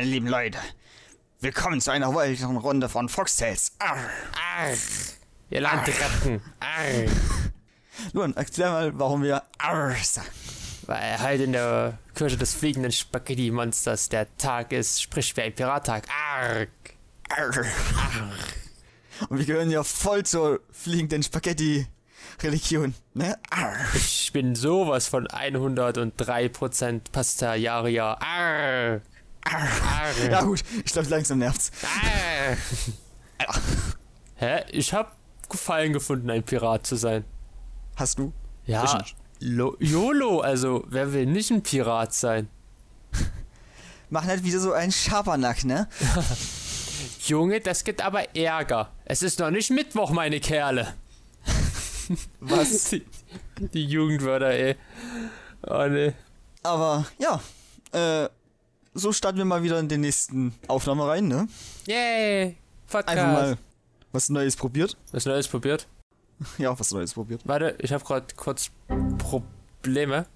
meine lieben Leute. Willkommen zu einer weiteren Runde von Foxtails. Arr. Arr, ihr Landratten. Arr. Nun, erklär mal, warum wir Arr sagen. Weil halt in der Kirche des fliegenden Spaghetti-Monsters der Tag ist, sprich wie ein Pirattag. Arr. Arr. Und wir gehören ja voll zur fliegenden Spaghetti-Religion, ne? Arr. Ich bin sowas von 103% Pastariaria. Arr. Ja gut, ich glaube langsam nervt's. Hä? Ich hab Gefallen gefunden, ein Pirat zu sein. hast du? Ich Ja, nicht. Lo YOLO, also wer will nicht ein Pirat sein? Machen halt wieder so einen Schabernack, ne? Junge, das gibt aber Ärger. Es ist noch nicht Mittwoch, meine Kerle. Was? Die, die Jugendwörter, ey. Oh ne. Aber ja, äh, so starten wir mal wieder in den nächsten Aufnahme rein, ne? Yay! Podcast. Einfach mal was Neues probiert. Was Neues probiert? Ja, was Neues probiert. Warte, ich habe gerade kurz Probleme.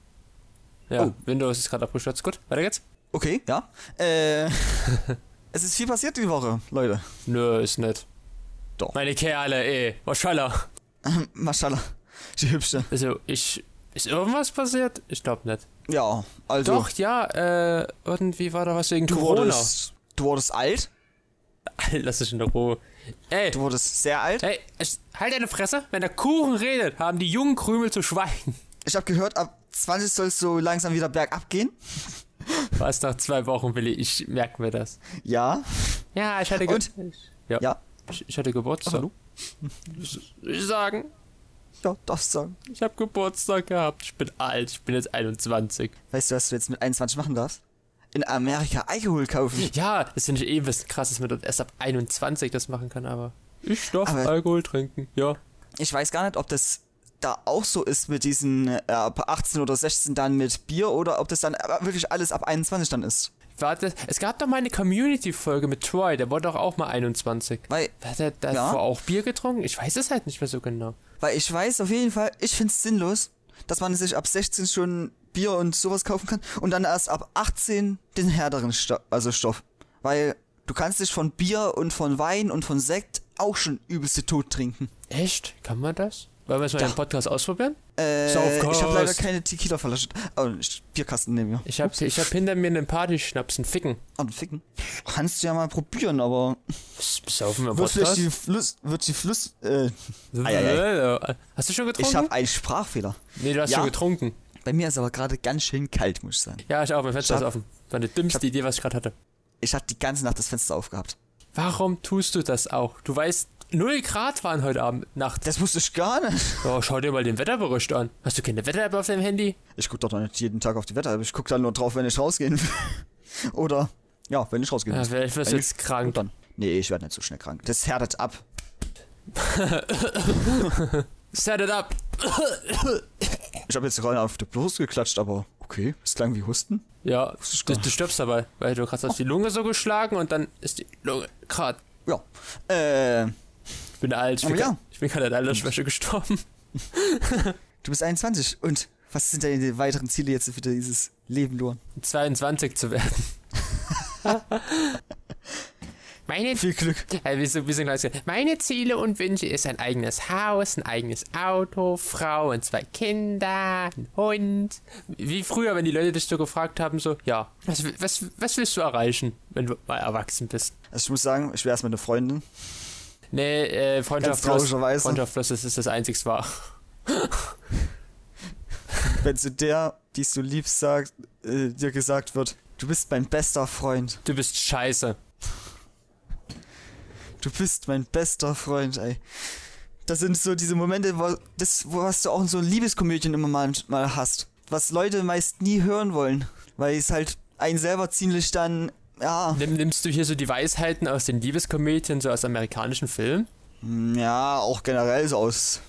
Ja, Oh. Windows ist gerade abgestürzt. Gut, weiter geht's. Okay, ja. Äh, es ist viel passiert die Woche, Leute. Nö, ist nicht. Doch. Meine Kerle, ey. Maschallah. Maschallah, die Hübsche. Also, ich. Ist irgendwas passiert? Ich glaube nicht. Ja, also. Doch, ja, äh, irgendwie war da was wegen du Corona. wurdest, du wurdest alt. Lass dich in der Ruhe. Ey, Du wurdest sehr alt. Es, halt deine Fresse. Wenn der Kuchen redet, haben die jungen Krümel zu schweigen. Ich habe gehört, ab 20 soll es so langsam wieder bergab gehen. Was nach zwei Wochen, Willi? Ich merke mir das. Ja. Ja, ich hatte, ge Und? ich, ja, Ja. Ich, ich hatte Geburtstag. hallo? Ich sagen, Ja, du sagen. ich habe Geburtstag gehabt. Ich bin alt. Ich bin jetzt 21. Weißt du, was du jetzt mit 21 machen darfst? In Amerika Alkohol kaufen. Ja, das finde ich eh bisschen krass, dass man erst ab 21 das machen kann, aber ich darf Aber- Alkohol trinken. Ja. Ich weiß gar nicht, ob das da auch so ist mit diesen äh, ab 18 oder 16 dann mit Bier oder ob das dann aber wirklich alles ab 21 dann ist. Warte, es gab doch mal eine Community-Folge mit Troy, der wurde doch auch mal 21. Weil, Hat er davor Ja. auch Bier getrunken? Ich weiß es halt nicht mehr so genau. weil ich weiß auf jeden Fall, ich find's sinnlos, dass man sich ab 16 schon Bier und sowas kaufen kann und dann erst ab 18 den härteren Sto also Stoff. Weil du kannst dich von Bier und von Wein und von Sekt auch schon übelste tot trinken. Echt? Kann man das? Wollen wir es mal Ja. im Podcast ausprobieren? Äh, ich habe leider keine Tequila-Flasche. Oh, ich- Bierkasten neben mir. Ich hab, ich hab hinter mir einen Partyschnaps, einen Ficken. Ah, ficken. Kannst du ja mal probieren, aber Saufen wir wird vielleicht die Fluss, wird die Fluss, äh, Eieiei. Hast du schon getrunken? ich habe einen Sprachfehler. nee, du hast Ja. schon getrunken. Bei mir ist aber gerade ganz schön kalt, muss ich sagen. Ja, ich auch, mein Fenster Ich ist hab- offen. War die dümmste Idee, was ich gerade hatte. Ich hatte die ganze Nacht das Fenster aufgehabt. Warum tust du das auch? Du weißt, 0 Grad waren heute Abend Nacht. Das wusste ich gar nicht. Oh, schau dir mal den Wetterbericht an. Hast du keine Wetter-App auf deinem Handy? Ich guck doch noch nicht jeden Tag auf die Wetter, ich guck dann nur drauf, wenn ich rausgehen will. Oder, ja, wenn ich rausgehen Ja, will. vielleicht wirst du jetzt ich- krank. Dann. Nee, ich werde nicht so schnell krank. Das härtet ab. Set it up. Ich habe jetzt gerade auf die Brust geklatscht, aber okay, es klang wie Husten. Ja, du, du stirbst dabei, weil du hast auf die Lunge so geschlagen und dann ist die Lunge grad. Ja. Äh, bin alt, ich Aber bin, ja. ich bin gerade an Altersschwäche gestorben. du bist 21 und was sind deine weiteren Ziele jetzt für dieses Leben, Luan? 22 zu werden. Meine, Viel Glück. äh, wie so, wie so ein kleines Kind. Meine Ziele und Wünsche ist ein eigenes Haus, ein eigenes Auto, Frau und zwei Kinder, ein Hund. Wie früher, wenn die Leute dich so gefragt haben, so, ja, was, was, was willst du erreichen, wenn du mal erwachsen bist? Also ich muss sagen, ich wäre erst mit einer Freundin. Nee, äh, Freundschaft Ganz plus. Freundschaft plus, das ist das einzigste wahr. Wenn zu der, die du liebst, sagt, äh, dir gesagt wird, du bist mein bester Freund. Du bist scheiße. Du bist mein bester Freund, ey. Das sind so diese Momente, wo, das, wo was du auch in so Liebeskomödien immer mal, mal hast. Was Leute meist nie hören wollen. Weil es halt einen selber ziemlich dann, ja, Nimm, nimmst du hier so die Weisheiten aus den Liebeskomödien, so aus amerikanischen Filmen? ja, auch generell so aus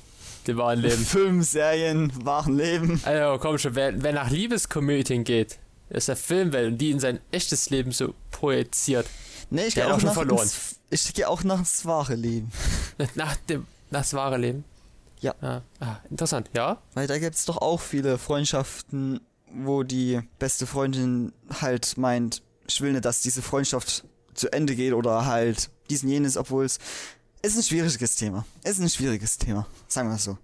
Die wahren Leben. Filmen, Serien, wahren Leben. Also komm schon, wer, wer nach Liebeskomödien geht, ist der Filmwelt und die in sein echtes Leben so projiziert. Nee, ich gehe auch, auch nach ins, ich gehe auch nach ins wahre Leben. Nach dem, nach das wahre Leben. Ja. Ah, ah, interessant, ja. Weil da gibt's doch auch viele Freundschaften, wo die beste Freundin halt meint, ich will nicht, dass diese Freundschaft zu Ende geht oder halt diesen jenes, obwohl es ist ein schwieriges Thema. Es ist ein schwieriges Thema. Sagen wir es so.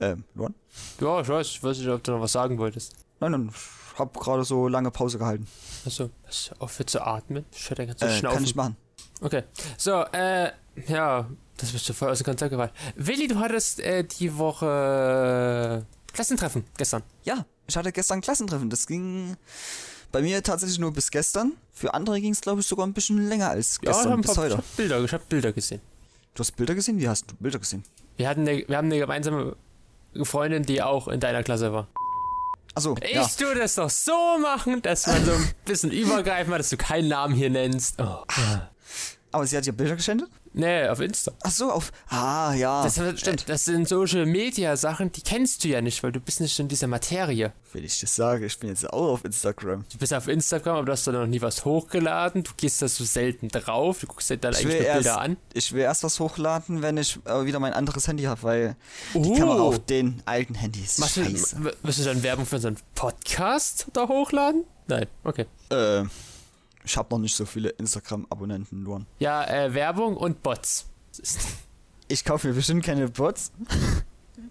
Ähm, Luan? Ja, ich weiß, ich weiß nicht, ob du noch was sagen wolltest. Nein, nein, ich hab gerade so lange Pause gehalten. Achso, hast du aufhört zu atmen? Ich höre ganz Äh, schnaufen. kann ich machen. Okay, so, äh, ja, das bist du voll aus dem Konzept gefallen. Willi, du hattest äh, die Woche äh, Klassentreffen gestern. Ja, ich hatte gestern Klassentreffen. Das ging bei mir tatsächlich nur bis gestern. Für andere ging es, glaube ich, sogar ein bisschen länger als Ja, ich gestern habe bis ich heute. hab Bilder, ich hab Bilder gesehen. Du hast Bilder gesehen? Wie hast du Bilder gesehen? Wir, hatten eine, wir haben eine gemeinsame Freundin, die auch in deiner Klasse war. Achso, Ich ja. tue das doch so machen, dass man so ein bisschen übergreifen hat, dass du keinen Namen hier nennst. Oh. Aber sie hat dir Bilder geschenkt? Nee, auf Insta. Ach so, auf. Ah, ja. Das, stimmt. das sind Social Media Sachen, die kennst du ja nicht, weil du bist nicht in dieser Materie. Wenn ich das sage, ich bin jetzt auch auf Instagram. Du bist auf Instagram, aber du hast da noch nie was hochgeladen. Du gehst da so selten drauf. Du guckst dir dann Ich eigentlich will, nur erst, Bilder an. ich will erst was hochladen, wenn ich äh, wieder mein anderes Handy habe, weil die Oh. Kamera auf den alten Handys Machst du, scheiße. w- wirst du dann Werbung für unseren Podcast da hochladen? Nein, okay. Äh, ich habe noch nicht so viele Instagram-Abonnenten, Luan. Ja, äh, Werbung und Bots. Ich kaufe mir bestimmt keine Bots.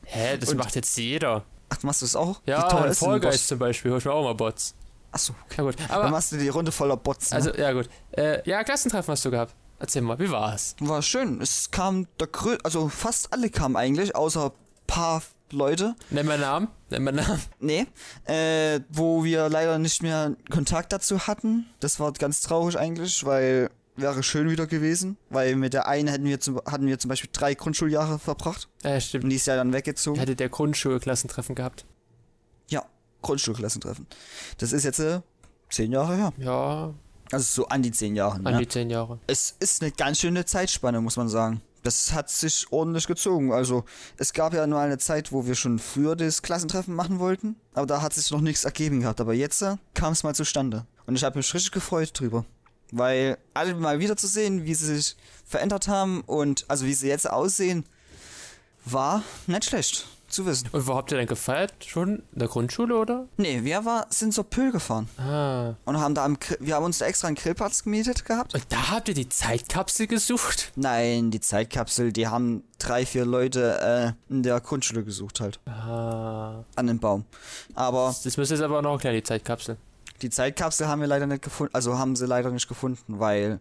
Hä, das Und- macht jetzt jeder. Ach, machst du das auch? Ja, Wie Fall? Guys zum Beispiel, hol ich mir auch mal Bots. Achso, Ja gut, dann aber, machst du die Runde voller Bots. Ne? also, ja gut. Äh, ja, Klassentreffen hast du gehabt. Erzähl mal, wie war's? War schön. Es kam der Grö also fast alle kamen eigentlich, außer ein paar Leute. Nenn mal Namen, nenn mal Namen. Nee, äh, wo wir leider nicht mehr Kontakt dazu hatten. Das war ganz traurig eigentlich, weil wäre schön wieder gewesen. Weil mit der einen hätten wir zum, hatten wir zum Beispiel drei Grundschuljahre verbracht. Und stimmt. die ist ja dann weggezogen. hatte der Grundschulklassentreffen gehabt. Ja, Grundschulklassentreffen. Das ist jetzt äh, zehn Jahre her. Ja, Also so an die zehn Jahre. an Ne? die zehn Jahre. Es ist eine ganz schöne Zeitspanne, muss man sagen. Das hat sich ordentlich gezogen. Also, es gab ja mal eine Zeit, wo wir schon früher das Klassentreffen machen wollten, aber da hat sich noch nichts ergeben gehabt. Aber jetzt äh, kam es mal zustande. Und ich habe mich richtig gefreut drüber. Weil alle mal wieder zu sehen, wie sie sich verändert haben und also wie sie jetzt aussehen, war nicht schlecht zu wissen. Und wo habt ihr denn gefeiert? Schon in der Grundschule, oder? Nee, wir war, sind zur Pöhl gefahren Ah. und haben da am, wir haben uns da extra einen Grillplatz gemietet gehabt. Und da habt ihr die Zeitkapsel gesucht? Nein, die Zeitkapsel, die haben drei, vier Leute äh, in der Grundschule gesucht halt. Ah. An dem Baum. Aber Das müsste jetzt aber noch erklären, die Zeitkapsel. die Zeitkapsel haben wir leider nicht gefunden. Also haben sie leider nicht gefunden, weil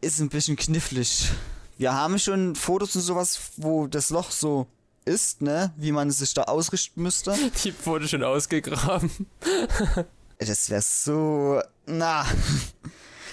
ist ein bisschen knifflig. Wir haben schon Fotos und sowas, wo das Loch so ist, ne? Wie man sich da ausrichten müsste. Die wurde schon ausgegraben. Das wäre so. Na.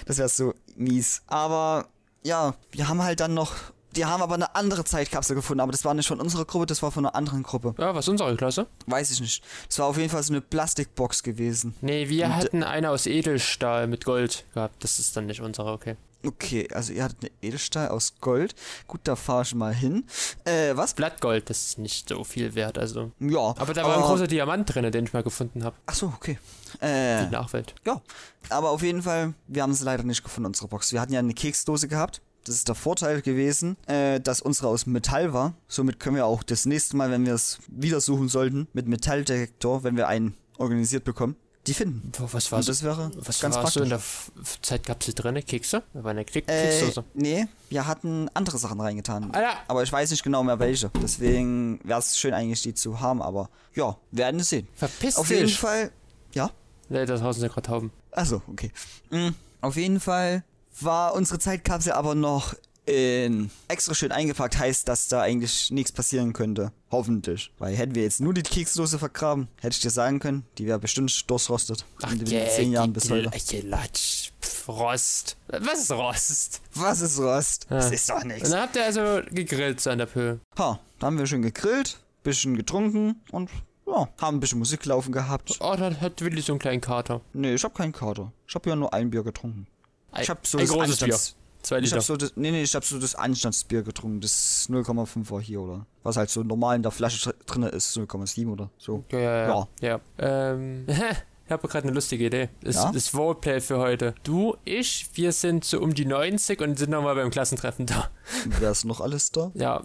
Das wäre so mies. Aber ja, wir haben halt dann noch. Die haben aber eine andere Zeitkapsel gefunden, aber das war nicht von unserer Gruppe, das war von einer anderen Gruppe. Ja, was unsere Klasse? Weiß ich nicht. Das war auf jeden Fall so eine Plastikbox gewesen. Nee, wir Und- hatten eine aus Edelstahl mit Gold gehabt. Das ist dann nicht unsere, okay. Okay, also ihr hattet eine Edelstahl aus Gold. Gut, da fahre ich mal hin. Äh, was? Blattgold, das ist nicht so viel wert, also. Ja. Aber da war ein großer Diamant drin, den ich mal gefunden habe. Ach so, okay. Äh, Die Nachwelt. ja. Aber auf jeden Fall, wir haben sie leider nicht gefunden, unsere Box. Wir hatten ja eine Keksdose gehabt. Das ist der Vorteil gewesen, äh, dass unsere aus Metall war. Somit können wir auch das nächste Mal, wenn wir es wieder suchen sollten, mit Metalldetektor, wenn wir einen organisiert bekommen, die finden. Was war das wäre was ganz war praktisch. so in der F Zeitkapsel drin? Kekse? War eine Kek äh, Keksdose. nee, wir hatten andere Sachen reingetan. Ah, ja. Aber ich weiß nicht genau mehr welche. Deswegen wäre es schön eigentlich, die zu haben. Aber ja, werden es sehen. Verpiss Auf dich. jeden Fall. Ja? Nee, das Haus sind gerade Tauben. Achso, okay. Mm, auf jeden Fall war unsere Zeitkapsel aber noch in extra schön eingepackt. Heißt, dass da eigentlich nichts passieren könnte. Hoffentlich. Weil hätten wir jetzt nur die Keksdose vergraben, hätte ich dir sagen können, die wäre bestimmt durchrostet. in den geh, zehn Jahren bis heute. Latsch. Pff, Rost. Was ist Rost? Was ist Rost? Ja. Das ist doch Und nichts. dann habt ihr also gegrillt so an der Pöhl. Ha, da haben wir schön gegrillt, bisschen getrunken und ja, haben ein bisschen Musik laufen gehabt. Oh, da hat Willi so einen kleinen Kater. Nee, ich hab keinen Kater. Ich hab ja nur ein Bier getrunken. Ein, Ich hab so ein großes Bier. Zwei Ich Liter. hab so das, nee, nee, ich hab so das Anstandsbier getrunken. Das 0,5 war hier, oder? Was halt so normal in der Flasche dr- drin ist, 0,7 oder so. Ja, ja, ja. ja. Ähm, ich habe gerade eine lustige Idee. Das, Ja? das Roleplay für heute. Du, ich, wir sind so um die 90 und sind nochmal beim Klassentreffen da. Wer ist noch alles da? Ja,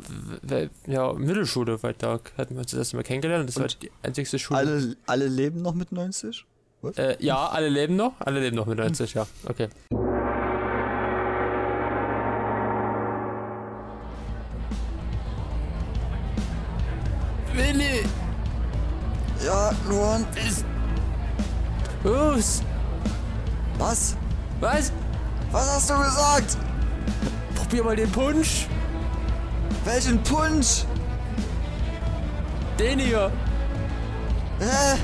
ja, Mittelschule, weil da hatten wir uns das erste Mal kennengelernt. Das war Und die einzigste Schule. Alle, alle leben noch mit 90? Äh, ja, alle leben noch. Alle leben noch mit 90, ja. Okay. Willi! Ja, Luan. Ist. Los! Was? Was? Was hast du gesagt? Probier mal den Punsch! Welchen Punsch? Den hier! Hä?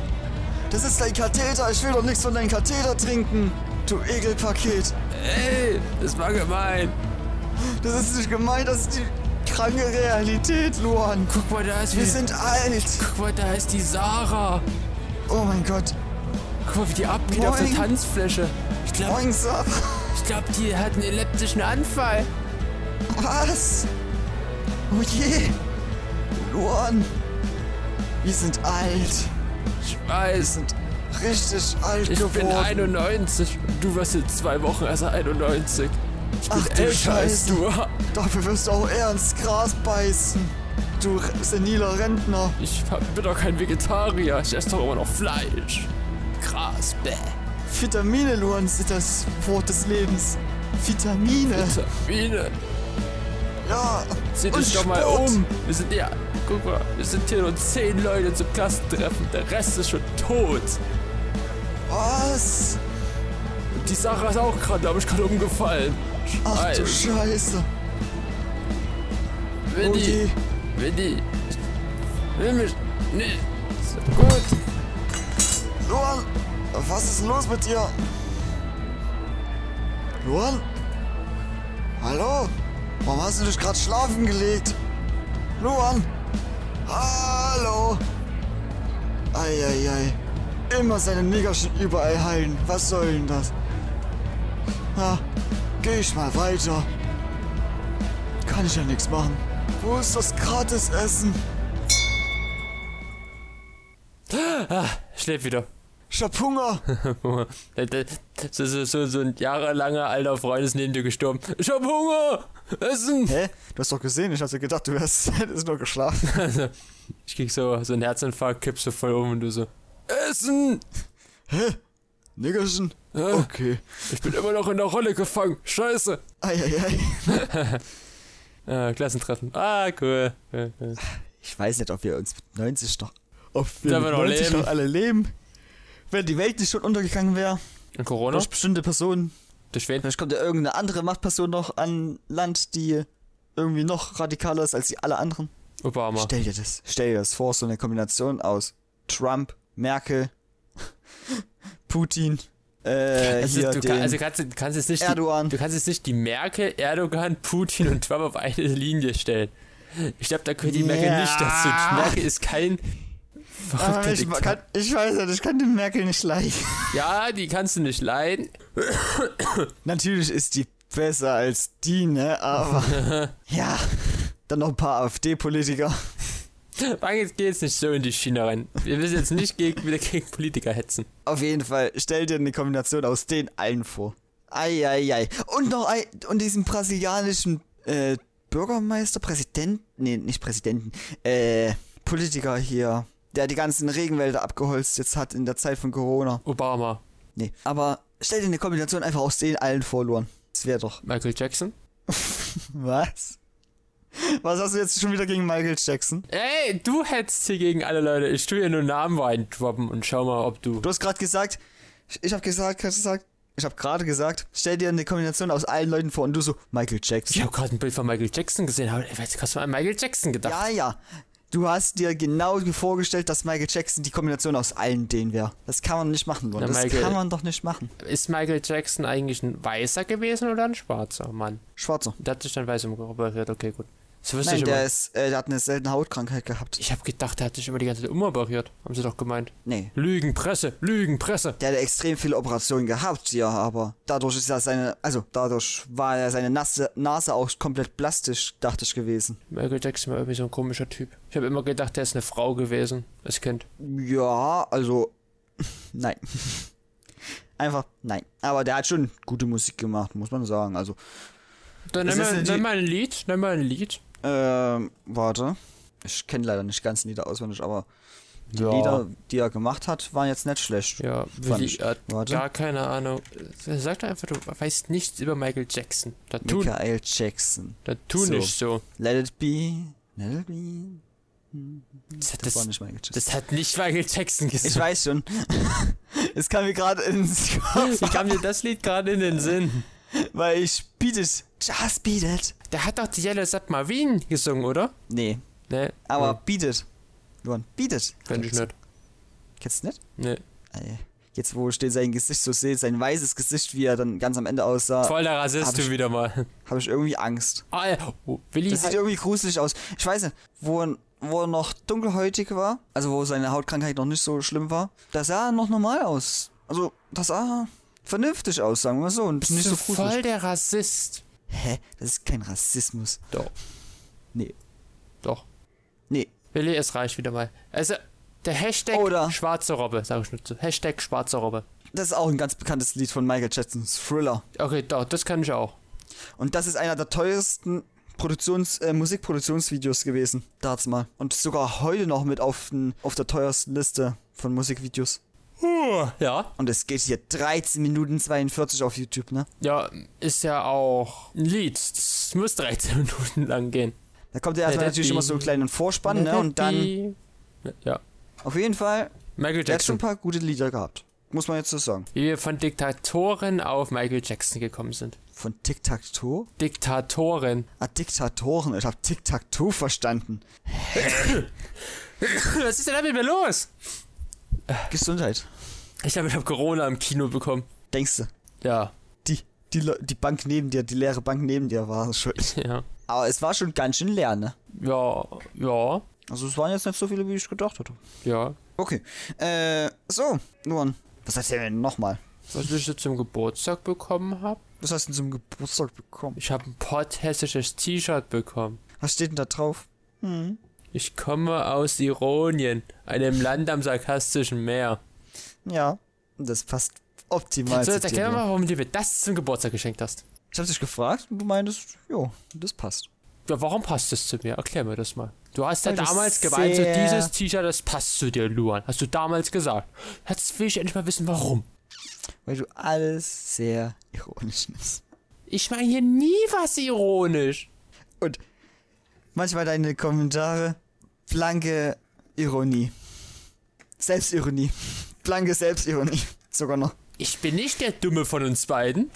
Das ist dein Katheter. Ich will doch nichts von deinem Katheter trinken. Du Ekelpaket. Ey, das war gemein! Das ist nicht gemeint, das ist die kranke Realität, Luan. Guck mal, da ist Wir wie. sind alt. Guck mal, da ist die Sarah! Oh mein Gott. Guck mal, wie die abgeht auf der Moin. Tanzfläche. Ich glaube, Moin, Sarah. ich glaub, die hat einen epileptischen Anfall. Was? Oh je. Luan. Wir sind alt. Ich Wir weiß. sind richtig alt Ich bin geworden. 91. Du wirst in zwei Wochen erst 91. Ach du älter Scheiße. du. Dafür wirst du auch eher ins Gras beißen. Du seniler Rentner. Ich bin doch kein Vegetarier. Ich esse doch immer noch Fleisch. Gras, bäh. Vitamine, Luan, sind das Wort des Lebens. Vitamine. Vitamine. Ja. Und dich doch mal um. Wir sind ja. Guck mal, wir sind hier nur zehn Leute zum Klassentreffen. Der Rest ist schon tot. Was? Die Sarah ist auch gerade, glaube ich, gerade umgefallen. Ach du Scheiße. Winnie, je. Winnie. Mich. Nee. Gut. Luan, was ist los mit dir? Luan? Hallo? Warum hast du dich gerade schlafen gelegt? Luan? Hallo? Eieiei. Immer seine Niggerchen überall heilen. Was soll denn das? Na, geh ich mal weiter. Kann ich ja nichts machen. Wo ist das Gratisessen? Schläft wieder. Ich hab Hunger. so, so, so, so ein jahrelanger alter Freund ist neben dir gestorben. Ich hab Hunger! Essen! Hä? Du hast doch gesehen, ich hatte gedacht, du wärst hättest nur geschlafen. Also, ich krieg so, so einen Herzinfarkt, kippst so voll um und du so. Essen! Hä? Niggerchen? Äh, Okay. Ich bin immer noch in der Rolle gefangen. Scheiße! Eieiei. Ah, Klassentreffen. Ah, cool. Ich weiß nicht, ob wir uns mit 90 noch. Ob wir mit wir noch 90 leben? noch alle leben. Wenn die Welt nicht schon untergegangen wäre, Und Corona? durch bestimmte Personen. Durch wen? Vielleicht kommt ja irgendeine andere Machtperson noch an Land, die irgendwie noch radikaler ist als die alle anderen. Obama. Stell dir das, stell dir das vor, so eine Kombination aus Trump, Merkel, Putin, äh, Also, hier du den kann, also kannst, kannst jetzt nicht die, Erdogan. du kannst jetzt nicht die Merkel, Erdogan, Putin und Trump auf eine Linie stellen. Ich glaube, da gehört die Merkel Ja. nicht dazu. Die Merkel ist kein Aber verrückter ich, kann, ich weiß nicht, ich kann den Merkel nicht leiden. Ja, die kannst du nicht leiden. Natürlich ist die besser als die, ne? Aber ja, dann noch ein paar AfD-Politiker. Fang jetzt geh jetzt nicht so in die Schiene rein. Wir müssen jetzt nicht gegen, wieder gegen Politiker hetzen. Auf jeden Fall, stell dir eine Kombination aus den allen vor. Eieiei. Und noch ein, und diesem brasilianischen äh, Bürgermeister, Präsident, nee, nicht Präsidenten, äh, Politiker hier, der die ganzen Regenwälder abgeholzt jetzt hat in der Zeit von Corona. Obama, Nee, aber stell dir eine Kombination einfach aus den allen vor, Luan. Das wäre doch. Michael Jackson. Was? Was hast du jetzt schon wieder gegen Michael Jackson? Ey, du hetzt hier gegen alle Leute. Ich tue hier nur Namen reindroppen und schau mal, ob du. Du hast gerade gesagt, ich, habe gesagt, gesagt, ich habe gerade gesagt, stell dir eine Kombination aus allen Leuten vor und du so Michael Jackson. Ich habe gerade ein Bild von Michael Jackson gesehen. Ey, was hast du an Michael Jackson gedacht? Ja, ja. Du hast dir genau vorgestellt, dass Michael Jackson die Kombination aus allen denen wäre. Das kann man nicht machen. Na, Das Michael- kann man doch nicht machen. Ist Michael Jackson eigentlich ein Weißer gewesen oder ein Schwarzer Mann? Schwarzer. Der hat sich dann weiß umoperiert, okay, gut. Das wusste Nein, ich der ist, äh, der hat eine seltene Hautkrankheit gehabt. Ich habe gedacht, der hat sich immer die ganze Zeit umoperiert. Haben sie doch gemeint. Nee. Lügenpresse, Lügenpresse. Der hat extrem viele Operationen gehabt, ja, aber dadurch ist ja seine, also dadurch war ja seine Nase, Nase auch komplett plastisch, dachte ich gewesen. Michael Jackson war irgendwie so ein komischer Typ. Ich habe immer gedacht, der ist eine Frau gewesen, als Kind. Ja, also, nein. Einfach, nein. Aber der hat schon gute Musik gemacht, muss man sagen. Also, Dann nimm mal, nimm mal ein Lied, nimm mal ein Lied. Ähm, warte. Ich kenne leider nicht ganz Lieder auswendig, aber Die Ja. Lieder, die er gemacht hat, waren jetzt nicht schlecht. Ja, Fand Willi ich. hat Warte. gar keine Ahnung. Sag doch einfach, du weißt nichts über Michael Jackson. Da tu, Michael Jackson. da tu So. nicht so. Let it be. Let it be. Das, Das, das, war nicht Michael Jackson. das hat nicht Michael Jackson Ich gesagt. weiß schon. es kam mir gerade ins Kopf, Wie kam dir das Lied gerade in den Sinn? weil ich beat it. Just beat it. Der hat doch die Yellow Submarine gesungen, oder? Nee, Ne. aber Nee, beat it. Luan, beat it. kenn ich nicht. Kennst du nicht? Nee. Ey, Jetzt, wo ich den sein Gesicht so sehe, sein weißes Gesicht, wie er dann ganz am Ende aussah, Voll der Rassist, ich- wieder mal. habe ich irgendwie Angst. Ah, ja. oh, Willi Das sieht irgendwie gruselig aus. Ich weiß nicht, wo, er- wo er noch dunkelhäutig war, also wo seine Hautkrankheit noch nicht so schlimm war, da sah er noch normal aus. Also, das sah vernünftig aus, sagen wir so, und bist nicht so gruselig. voll der Rassist. Hä? Das ist kein Rassismus. Doch. Nee. Doch. Nee. Willi, es reicht wieder mal. Also, der Hashtag Oder- schwarze Robbe, sag ich nur zu. Hashtag schwarze Robbe. Das ist auch ein ganz bekanntes Lied von Michael Jacksons Thriller. Okay, doch, das kann ich auch. Und das ist einer der teuersten Produktions äh, Musikproduktionsvideos gewesen, damals mal. Und sogar heute noch mit auf, den, auf der teuersten Liste von Musikvideos. Ja. Und es geht hier 13 Minuten 42 auf YouTube, ne? Ja, ist ja auch ein Lied. Das muss 13 Minuten lang gehen. Da kommt ja erstmal natürlich immer so einen kleinen Vorspann, ne? Und dann, Ja. auf jeden Fall, Michael der hat schon Jackson. ein paar gute Lieder gehabt. Muss man jetzt so sagen. Wie wir von Diktatoren auf Michael Jackson gekommen sind. Von Tic-Tac-Toe? Diktatoren. Ah, Diktatoren. Ich hab Tic-Tac-Toe verstanden. Was ist denn da mit mir los? Gesundheit. Ich glaube, ich habe Corona im Kino bekommen. Denkst du? Ja. Die, die, Le- die Bank neben dir, die leere Bank neben dir war schuld. Ja. Aber es war schon ganz schön leer, ne? Ja. Ja. Also es waren jetzt nicht so viele, wie ich gedacht hatte. Ja. Okay. Äh, so, Luan. Was hast du denn nochmal? Was ich jetzt zum Geburtstag bekommen habe? Was hast du denn zum Geburtstag bekommen? Ich habe ein potthessisches T-Shirt bekommen. Was steht denn da drauf? Hm. Ich komme aus Ironien, einem Land am sarkastischen Meer. Ja, das passt optimal So, zu jetzt erklär dir. mir Luan. mal, warum du mir das zum Geburtstag geschenkt hast. Ich hab dich gefragt und du meintest, jo, das passt. Ja, warum passt das zu mir? Erklär mir das mal. Du hast ja Weil du damals gemeint, so dieses T-Shirt, das passt zu dir, Luan. Hast du damals gesagt. Jetzt will ich endlich mal wissen, warum. Weil du alles sehr ironisch nimmst. Ich meine hier nie was ironisch. Und manchmal deine Kommentare, blanke Ironie. Selbstironie. Blanke Selbstironie. Sogar noch. Ich bin nicht der Dumme von uns beiden.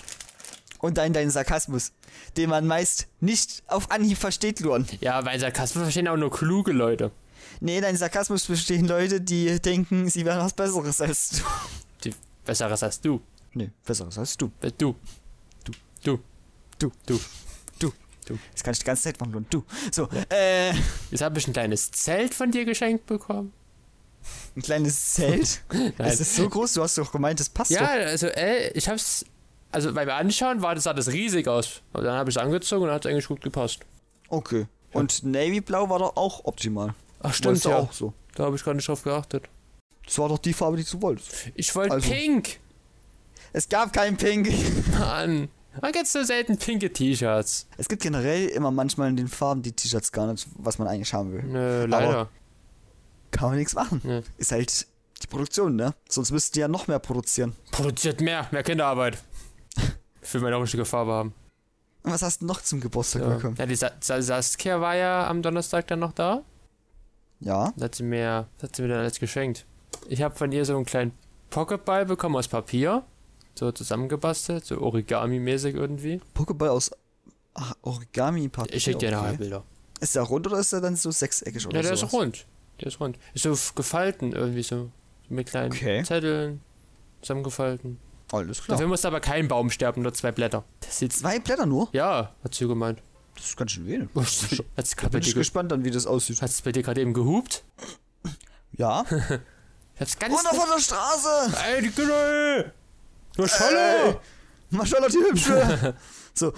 Und dann dein Sarkasmus, den man meist nicht auf Anhieb versteht, Luan. Ja, weil Sarkasmus verstehen auch nur kluge Leute. Nee, dein Sarkasmus verstehen Leute, die denken, sie wären was Besseres als du. Die Besseres als du. Nee, Besseres als du. Äh, Du. Du. Du. Du. Du. Du. Du. Das kann ich die ganze Zeit machen, Luan. Du. So, äh, Jetzt habe ich ein kleines Zelt von dir geschenkt bekommen. Ein kleines Zelt. Es ist so groß, du hast doch gemeint, das passt Ja, doch. also, äh, ich hab's. Also beim Anschauen war das, sah das riesig aus. Aber dann habe ich es angezogen und hat es eigentlich gut gepasst. Okay. Und Navy Blau war doch auch optimal. Ach, Wolltest du auch so. Da habe ich gar nicht drauf geachtet. Das war doch die Farbe, die du wolltest. Ich wollte Also- pink. Es gab kein Pink. Mann. Man gibt so selten pinke T-Shirts. Es gibt generell immer manchmal in den Farben die T-Shirts gar nicht, was man eigentlich haben will. Nö, leider. Kann man nichts machen. Ja. Ist halt die Produktion, ne? Sonst müssten die ja noch mehr produzieren. Produziert mehr, mehr Kinderarbeit. Für meine richtige Farbe haben. Und was hast du noch zum Geburtstag Ja, bekommen? ja die Sa Sa Saskia war ja am Donnerstag dann noch da. Ja. Da hat sie mir, das hat sie mir dann alles geschenkt. Ich habe von ihr so einen kleinen Pocketball bekommen aus Papier. So zusammengebastelt, so Origami-mäßig irgendwie. Pokéball aus Origami-Papier. Ich schicke dir nachher okay. Bilder. Ist der rund oder ist der dann so sechseckig oder Ja, der sowas? ist rund. Der ist rund. Ist so gefalten irgendwie so. Mit kleinen Okay. Zetteln zusammengefalten. Alles klar. Dafür muss aber kein Baum sterben, nur zwei Blätter. Zwei Blätter nur? Ja, hat sie gemeint. Das ist ganz schön wenig. Hat's Da grad bei bin ich gespannt dann, wie das aussieht. hat's bei dir gerade eben gehupt? Ja. Ich hab's ganz. Runter von der Straße! Ey, die Gülle! Scholle! Maschallah, die Hübsche! so,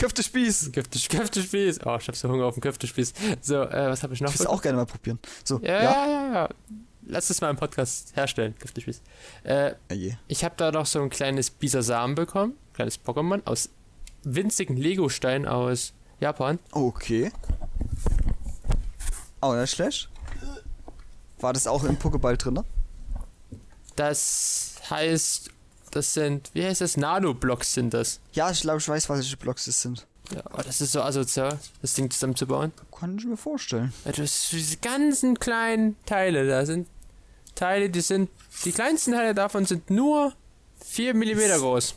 Köftespieß. Köfte, Köftespieß. Oh, ich hab so Hunger auf den Köftespieß. So, äh, was habe ich noch? Ich will auch gerne mal probieren. So, Ja, ja, ja, ja. Lass es mal im Podcast herstellen, Köftespieß. Äh, je. ich habe da noch so ein kleines Bisasam bekommen. Kleines Pokémon aus winzigen Lego-Steinen aus Japan. Okay. Oh, das ist schlecht. War das auch im Pokéball drin? Ne? Das heißt, das sind, wie heißt das? Nanoblocks sind das. Ja, ich glaube, ich weiß, welche Blocks das sind. Ja, aber das ist so asozial, das Ding zusammenzubauen. Kann ich mir vorstellen. Ja, Das diese ganzen kleinen Teile, da sind Teile, die sind, die kleinsten Teile davon sind nur 4 mm groß.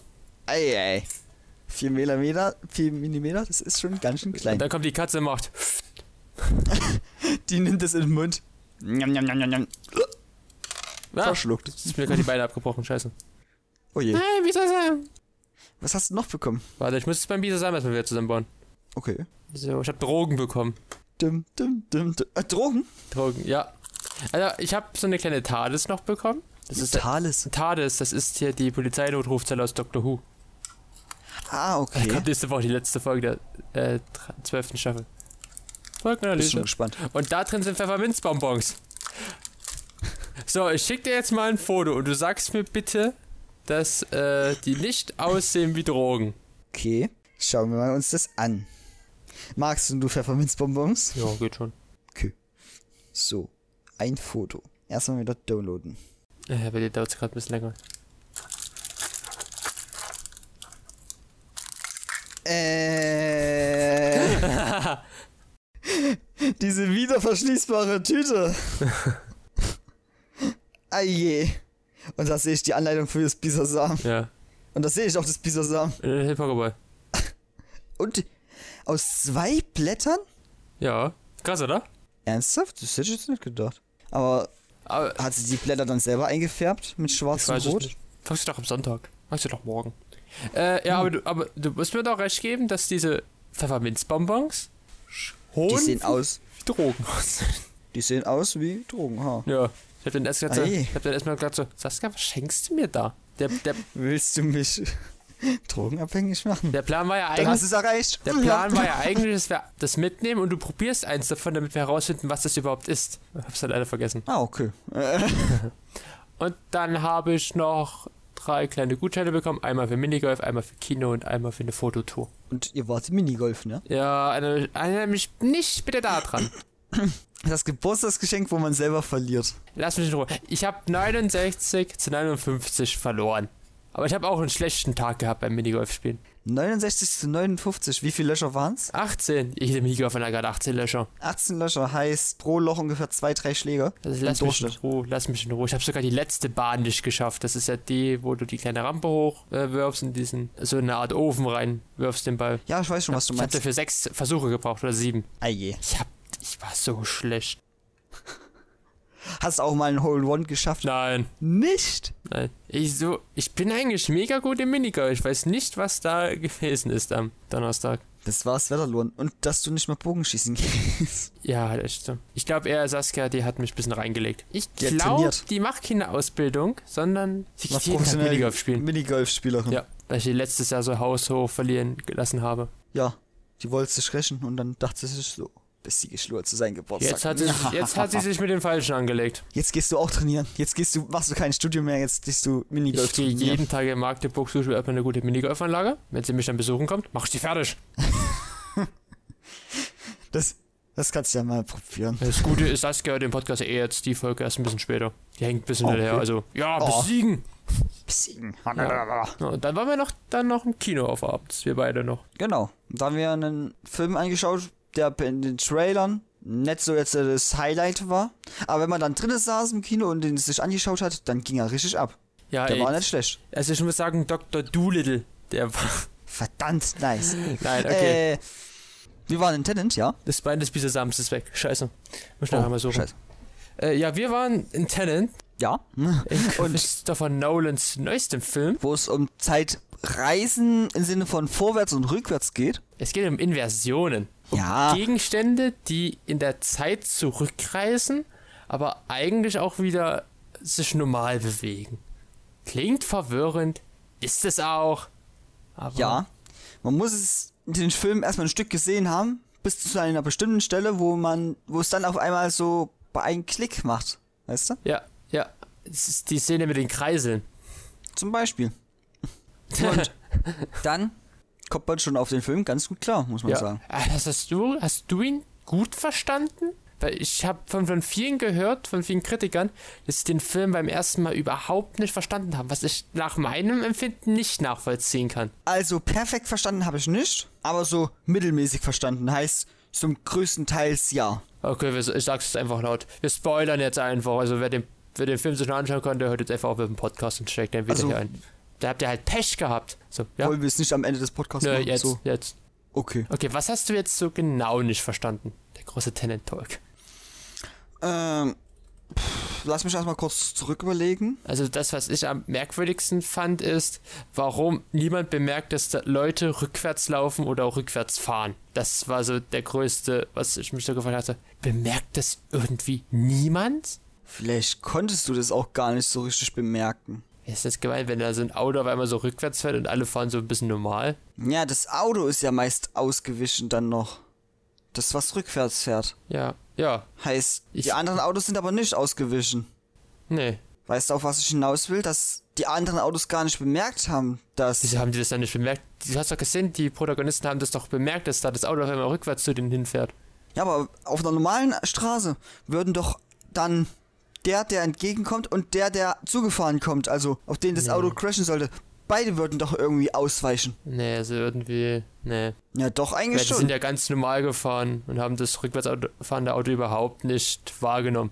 Ey, ey. 4 Millimeter, 4 Millimeter, das ist schon ganz schön klein. Und dann kommt die Katze und macht. Die nimmt das in den Mund. Njam, njam, njam, njam. Ah, Verschluckt. ist mir gerade die Beine abgebrochen, scheiße. Oh je. Nein, wie soll sein? Was hast du noch bekommen? Warte, ich muss jetzt beim Bisasam erstmal wieder zusammenbauen. Okay. So, ich habe Drogen bekommen. Dum, dum, dum, dum. Äh, Drogen? Drogen, ja. Also, ich habe so eine kleine TARDIS noch bekommen. Das ist Thales. TARDIS, das ist hier die Polizeinotrufzelle aus Doctor Who. Ah, okay. Kommt nächste Woche die letzte Folge der äh, 12. Staffel. Bin schon Folgenanalyse. gespannt. Und da drin sind Pfefferminzbonbons. So, ich schick dir jetzt mal ein Foto und du sagst mir bitte, dass äh, die nicht aussehen wie Drogen. Okay. Schauen wir mal uns das an. Magst du Pfefferminzbonbons? Ja, geht schon. Okay. So. Ein Foto. Erstmal wieder downloaden. Äh, bei dir dauert es gerade ein bisschen länger. Äh. Diese wiederverschließbare Tüte. Aje. Und da sehe ich die Anleitung für das Bisasam. Ja. Und da sehe ich auch das Bisasam. Äh, Pokéball. Und aus zwei Blättern? Ja. Krass, oder? Ernsthaft? Das hätte ich jetzt nicht gedacht. Aber Aber hat sie die Blätter dann selber eingefärbt mit schwarz und rot? Fangst du doch am Sonntag. Fangst du doch morgen. Äh, ja, aber, du, aber du musst mir doch recht geben, dass diese Pfefferminzbonbons Die schon sehen aus. wie Drogen aussehen. Die sehen aus wie Drogen, ha. Ja. Ich hab dann erst gesagt, Ei. ich hab dann erstmal gesagt so, Saskia, was schenkst du mir da? Der, der, Willst du mich drogenabhängig machen? der Plan war ja Dann hast eigentlich. es erreicht. Der Plan war ja eigentlich, dass wir das mitnehmen und du probierst eins davon, damit wir herausfinden, was das überhaupt ist. Ich hab's dann leider vergessen. Ah, okay. Äh, Und dann habe ich noch drei kleine Gutscheine bekommen. Einmal für Minigolf, einmal für Kino und einmal für eine Fototour. Und ihr wart Minigolf, ne? Ja, erinnere mich nicht bitte da dran. Das Geburtstagsgeschenk, wo man selber verliert. Lass mich in Ruhe. Ich habe 69 zu 59 verloren. Aber ich habe auch einen schlechten Tag gehabt beim Minigolf-Spielen. 69 zu 59. Wie viele Löcher waren's? 18. Jede Minigolf-Anlage hat 18 Löcher. 18 Löcher heißt pro Loch ungefähr zwei, drei Schläge. Also Im lass mich in. Ruhe, lass mich in Ruhe. Ich habe sogar die letzte Bahn nicht geschafft. Das ist ja die, wo du die kleine Rampe hochwirfst äh, wirfst in diesen, so eine Art Ofen rein, wirfst den Ball. Ja, ich weiß schon, was du ich habe meinst. dafür sechs Versuche gebraucht oder sieben. Ah je. Ich hab, ich war so schlecht. Hast du auch mal ein Hole One geschafft? Nein, Nicht? nein. Ich so, ich bin eigentlich mega gut im Minigolf. Ich weiß nicht, was da gewesen ist am Donnerstag. Das war's Wetterlohn. Und dass du nicht mehr Bogenschießen gehst. Ja, das stimmt. Ich glaube eher Saskia, die hat mich ein bisschen reingelegt. Ich glaube, die macht keine Ausbildung, sondern sie War geht jeden Tag Minigolf spielen. Minigolf-Spielerin. Ja, weil ich die letztes Jahr so haushoch verlieren gelassen habe. ja. Die wollte sich rächen und dann dachte sie sich so, bis sie geschlurrt zu sein Geburtstag. Jetzt hat, sie, jetzt hat sie sich mit dem Falschen angelegt. Jetzt gehst du auch trainieren. Jetzt gehst du, machst du kein Studium mehr, jetzt gehst du Minigolf Ich gehe jeden Tag in Magdeburg, suche mir eine gute Minigolfanlage. Wenn sie mich dann besuchen kommt, mach ich die fertig. Das, das kannst du ja mal probieren. Das Gute ist, Saskia hört den Podcast eh jetzt die Folge erst ein bisschen später. Die hängt ein bisschen Okay. hinterher. Also, ja, Oh. besiegen. Besiegen. Ja, und dann waren wir noch, dann noch im Kino auf abends, wir beide noch. Genau. Da haben wir einen Film angeschaut, der in den Trailern nicht so jetzt äh, das Highlight war. Aber wenn man dann drinnen saß im Kino und den sich angeschaut hat, dann ging er richtig ab. Ja, Der ey, war nicht schlecht. also ich muss sagen, Dr. Doolittle, der war. Verdammt nice. Nein, okay. Äh, wir waren in Tenant, ja? Das Bein des Bisasams ist weg. Scheiße. Muss ich nachher mal suchen. Oh, scheiße. Äh, ja, wir waren in Tenant, Ja. in Und- Christopher Nolans neuestem Film. Wo es um Zeitreisen im Sinne von vorwärts und rückwärts geht. Es geht um Inversionen. Ja. Gegenstände, die in der Zeit zurückreisen, aber eigentlich auch wieder sich normal bewegen. Klingt verwirrend, ist es auch. Aber Ja. Man muss es in den Film erstmal ein Stück gesehen haben, bis zu einer bestimmten Stelle, wo man, wo es dann auf einmal so bei einem Klick macht. Weißt du? Ja, ja. Es ist die Szene mit den Kreiseln. Zum Beispiel. Und dann kommt man schon auf den Film ganz gut klar, muss man ja. sagen. Ah, Das hast du, hast du ihn gut verstanden? Weil ich habe von, von vielen gehört, von vielen Kritikern, dass sie den Film beim ersten Mal überhaupt nicht verstanden haben, was ich nach meinem Empfinden nicht nachvollziehen kann. Also perfekt verstanden habe ich nicht, aber so mittelmäßig verstanden heißt zum größten Teils ja. Okay, ich sag's jetzt einfach laut. Wir spoilern jetzt einfach. Also wer den, wer den Film sich noch anschauen konnte, hört jetzt einfach auf mit dem Podcast und steckt den wieder Also- hier ein. Da habt ihr halt Pech gehabt. So, ja. Wollen wir es nicht am Ende des Podcasts Nö, machen? jetzt, So. jetzt. Okay. Okay, was hast du jetzt so genau nicht verstanden? Der große Tenant Talk. Ähm, pff, lass mich erstmal kurz zurück überlegen. Also das, was ich am merkwürdigsten fand, ist, warum niemand bemerkt, dass da Leute rückwärts laufen oder auch rückwärts fahren. Das war so der größte, was ich mich so gefragt hatte. Bemerkt das irgendwie niemand? Vielleicht konntest du das auch gar nicht so richtig bemerken. Ist das gemeint, wenn da so ein Auto auf einmal so rückwärts fährt und alle fahren so ein bisschen normal? Ja, das Auto ist ja meist ausgewichen dann noch. Das, was rückwärts fährt. Ja, ja, Heißt, Ich- die anderen Autos sind aber nicht ausgewichen. nee. Weißt du, auf was ich hinaus will? Dass die anderen Autos gar nicht bemerkt haben, dass... Wieso haben die das dann nicht bemerkt? Du hast doch gesehen, die Protagonisten haben das doch bemerkt, dass da das Auto auf einmal rückwärts zu denen hinfährt. Ja, aber auf einer normalen Straße würden doch dann der, der entgegenkommt und der, der zugefahren kommt, also auf den das Nee. Auto crashen sollte, beide würden doch irgendwie ausweichen. Nee, also irgendwie, nee. Ja, doch Ja, eigentlich die schon. sind ja ganz normal gefahren und haben das rückwärts Auto- fahrende Auto überhaupt nicht wahrgenommen.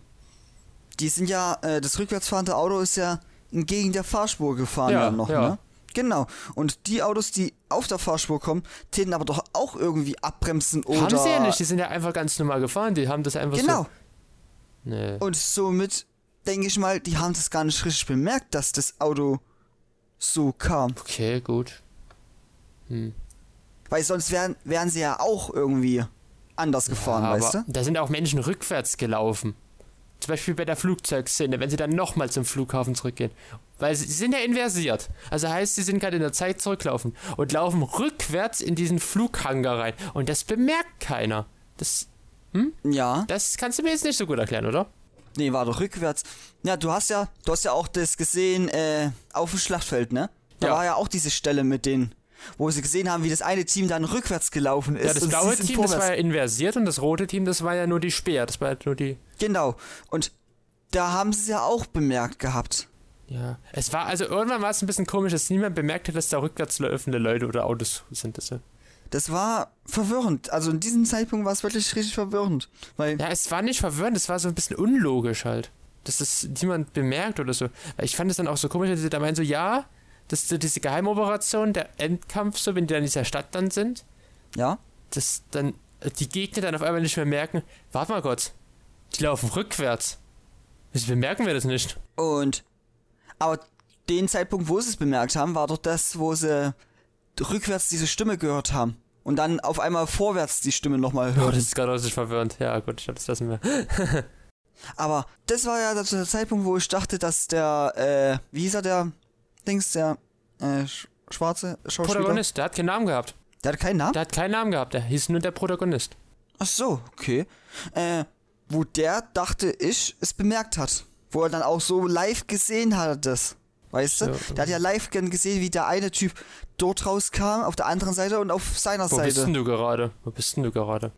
Die sind ja, äh, das rückwärtsfahrende Auto ist ja entgegen der Fahrspur gefahren Ja, dann noch, ja. ne? Genau. Und die Autos, die auf der Fahrspur kommen, täten aber doch auch irgendwie abbremsen oder... Haben sie ja nicht, die sind ja einfach ganz normal gefahren, die haben das einfach Genau. so. Nee. Und somit denke ich mal, die haben das gar nicht richtig bemerkt, dass das Auto so kam. Okay, gut. Hm. Weil sonst wären, wären sie ja auch irgendwie anders gefahren, aber weißt du? da sind auch Menschen rückwärts gelaufen. Zum Beispiel bei der Flugzeugszene, wenn sie dann nochmal zum Flughafen zurückgehen. Weil sie, sie sind ja inversiert. Also heißt, sie sind gerade in der Zeit zurücklaufen und laufen rückwärts in diesen Flughangar rein. Und das bemerkt keiner. Das, Ja. das kannst du mir jetzt nicht so gut erklären, oder? Nee, war doch rückwärts. Ja, du hast ja, du hast ja auch das gesehen, äh, auf dem Schlachtfeld, ne? Da Ja. war ja auch diese Stelle mit denen, wo sie gesehen haben, wie das eine Team dann rückwärts gelaufen ist. Ja, das blaue Team, das vorwärts. war ja inversiert und das rote Team, das war ja nur die Speer. Das war ja nur die. Genau. Und da haben sie es ja auch bemerkt gehabt. Ja. Es war, also irgendwann war es ein bisschen komisch, dass niemand bemerkt hat, dass da rückwärts laufende Leute oder Autos sind. Das, ja. Das war verwirrend. Also in diesem Zeitpunkt war es wirklich richtig verwirrend. Weil, Ja, es war nicht verwirrend, es war so ein bisschen unlogisch halt. Dass das niemand bemerkt oder so. Ich fand es dann auch so komisch, dass sie da meinen, so, ja, dass so diese Geheimoperation, der Endkampf, so, wenn die dann in dieser Stadt dann sind, ja, dass dann äh, die Gegner dann auf einmal nicht mehr merken, warte mal Gott, die laufen rückwärts. Wieso bemerken wir das nicht? Und aber den Zeitpunkt, wo sie es bemerkt haben, war doch das, wo sie rückwärts diese Stimme gehört haben. Und dann auf einmal vorwärts die Stimme nochmal Oh, hören. das ist gerade richtig verwirrend. Ja, gut, ich das lassen wir. Aber das war ja der Zeitpunkt, wo ich dachte, dass der, äh, wie hieß er, der Dings, der äh, sch schwarze Schauspieler? Protagonist, der hat keinen Namen gehabt. Der hat keinen Namen? Der hat keinen Namen gehabt, der hieß nur der Protagonist. Ach so, okay. Äh, wo der dachte ich es bemerkt hat. Wo er dann auch so live gesehen hat, das. Weißt du? So. Der hat ja live gesehen, wie der eine Typ dort rauskam, auf der anderen Seite und auf seiner Wo bist denn Seite. du gerade? Wo bist denn du gerade?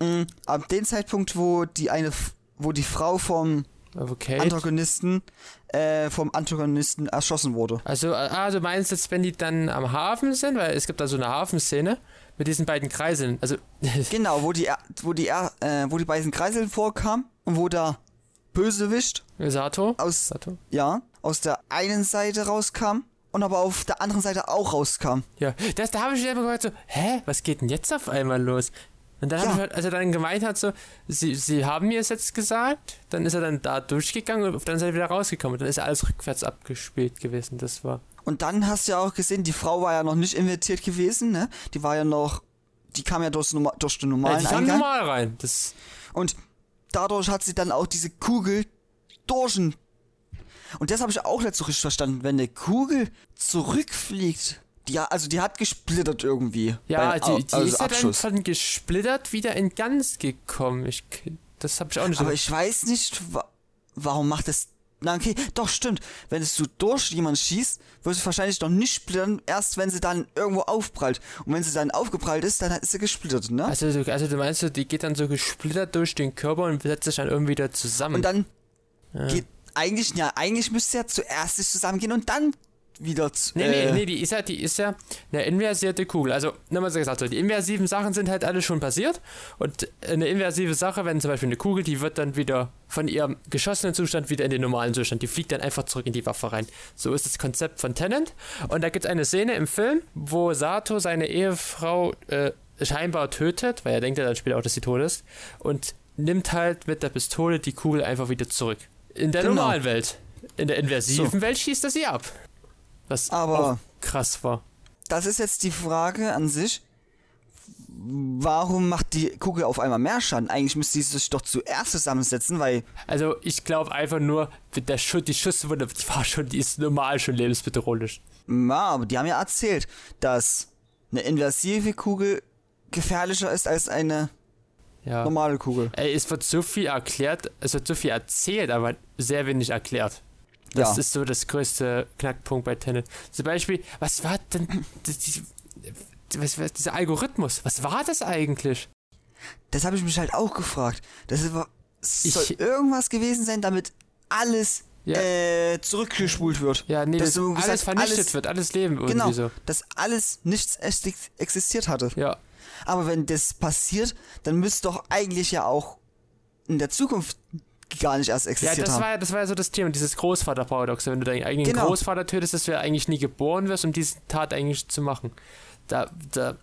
Mhm. Ab dem Zeitpunkt, wo die eine, wo die Frau vom Okay. Antagonisten, äh, vom Antagonisten erschossen wurde. Also, du meinst jetzt, wenn die dann am Hafen sind, weil es gibt da so eine Hafenszene mit diesen beiden Kreiseln. Also, Genau, wo die, wo die, äh, wo die beiden Kreiseln vorkamen und wo der Bösewicht Sato? aus, Sato? ja, aus der einen Seite rauskam und aber auf der anderen Seite auch rauskam. Ja, das, da habe ich immer gehört so, hä, was geht denn jetzt auf einmal los? Und dann Ja. habe ich halt, als er dann gemeint hat, so, sie, sie haben mir es jetzt gesagt, dann ist er dann da durchgegangen und auf der anderen Seite wieder rausgekommen. Und dann ist er alles rückwärts abgespielt gewesen. Das war. Und dann hast du ja auch gesehen, die Frau war ja noch nicht invertiert gewesen, ne? Die war ja noch, die kam ja durch, norma- durch den Ja, normalen die kamen Eingang. normal rein. Das, Und dadurch hat sie dann auch diese Kugel durch. den- Und das habe ich auch nicht so richtig verstanden. Wenn eine Kugel zurückfliegt, die, ja- also die hat gesplittert irgendwie. ja, beim die, die also ist ja dann von gesplittert wieder in ganz gekommen. Ich, das habe ich auch nicht so. Aber ich weiß nicht, wa warum macht es Na okay, doch stimmt. Wenn es du durch jemanden schießt, wirst du wahrscheinlich noch nicht splittern, erst wenn sie dann irgendwo aufprallt. Und wenn sie dann aufgeprallt ist, dann ist sie gesplittert, ne? Also, du- also du meinst, die geht dann so gesplittert durch den Körper und setzt sich dann irgendwie wieder zusammen. Und dann geht eigentlich, ja, eigentlich müsste ja zuerst sich zusammengehen und dann wieder zu, Nee, äh, nee, nee, die ist ja, die ist ja eine inversierte Kugel. Also, nochmal so gesagt, so, die inversiven Sachen sind halt alle schon passiert. Und eine inversive Sache, wenn zum Beispiel eine Kugel, die wird dann wieder von ihrem geschossenen Zustand wieder in den normalen Zustand. Die fliegt dann einfach zurück in die Waffe rein. So ist das Konzept von Tennant. Und da gibt es eine Szene im Film, wo Sato seine Ehefrau äh, scheinbar tötet, weil er denkt ja dann später auch, dass sie tot ist. Und nimmt halt mit der Pistole die Kugel einfach wieder zurück. In der Genau. normalen Welt. In der inversiven So. Welt schießt er sie ab. Was Aber- auch krass war. Das ist jetzt die Frage an sich. Warum macht die Kugel auf einmal mehr Schaden? Eigentlich müsste sie sich doch zuerst zusammensetzen, weil Also ich glaube einfach nur, der Schuss, die Schusswunde, die war schon, die ist normal schon lebensbedrohlich. Ja, aber die haben ja erzählt, dass eine inversive Kugel gefährlicher ist als eine Ja. normale Kugel. Ey, es wird so viel erklärt, es wird so viel erzählt, aber sehr wenig erklärt. Das Ja. ist so das größte Knackpunkt bei Tenet. Zum Beispiel, was war denn was, was, dieser Algorithmus? Was war das eigentlich? Das habe ich mich halt auch gefragt. Das war, soll Ich- irgendwas gewesen sein, damit alles Ja. äh, zurückgespult wird. Ja, nee, Das dass so alles gesagt, vernichtet alles- wird, alles Leben irgendwie Genau, so. dass alles nichts ex- existiert hatte. Ja, Aber wenn das passiert, dann müsste doch eigentlich ja auch in der Zukunft gar nicht erst ja existiert das, haben. war, ja- das war ja so das Thema, dieses Großvaterparadox. Wenn du deinen eigenen Genau. Großvater tötest, dass du ja eigentlich nie geboren wirst, um diese Tat eigentlich zu machen. Da, da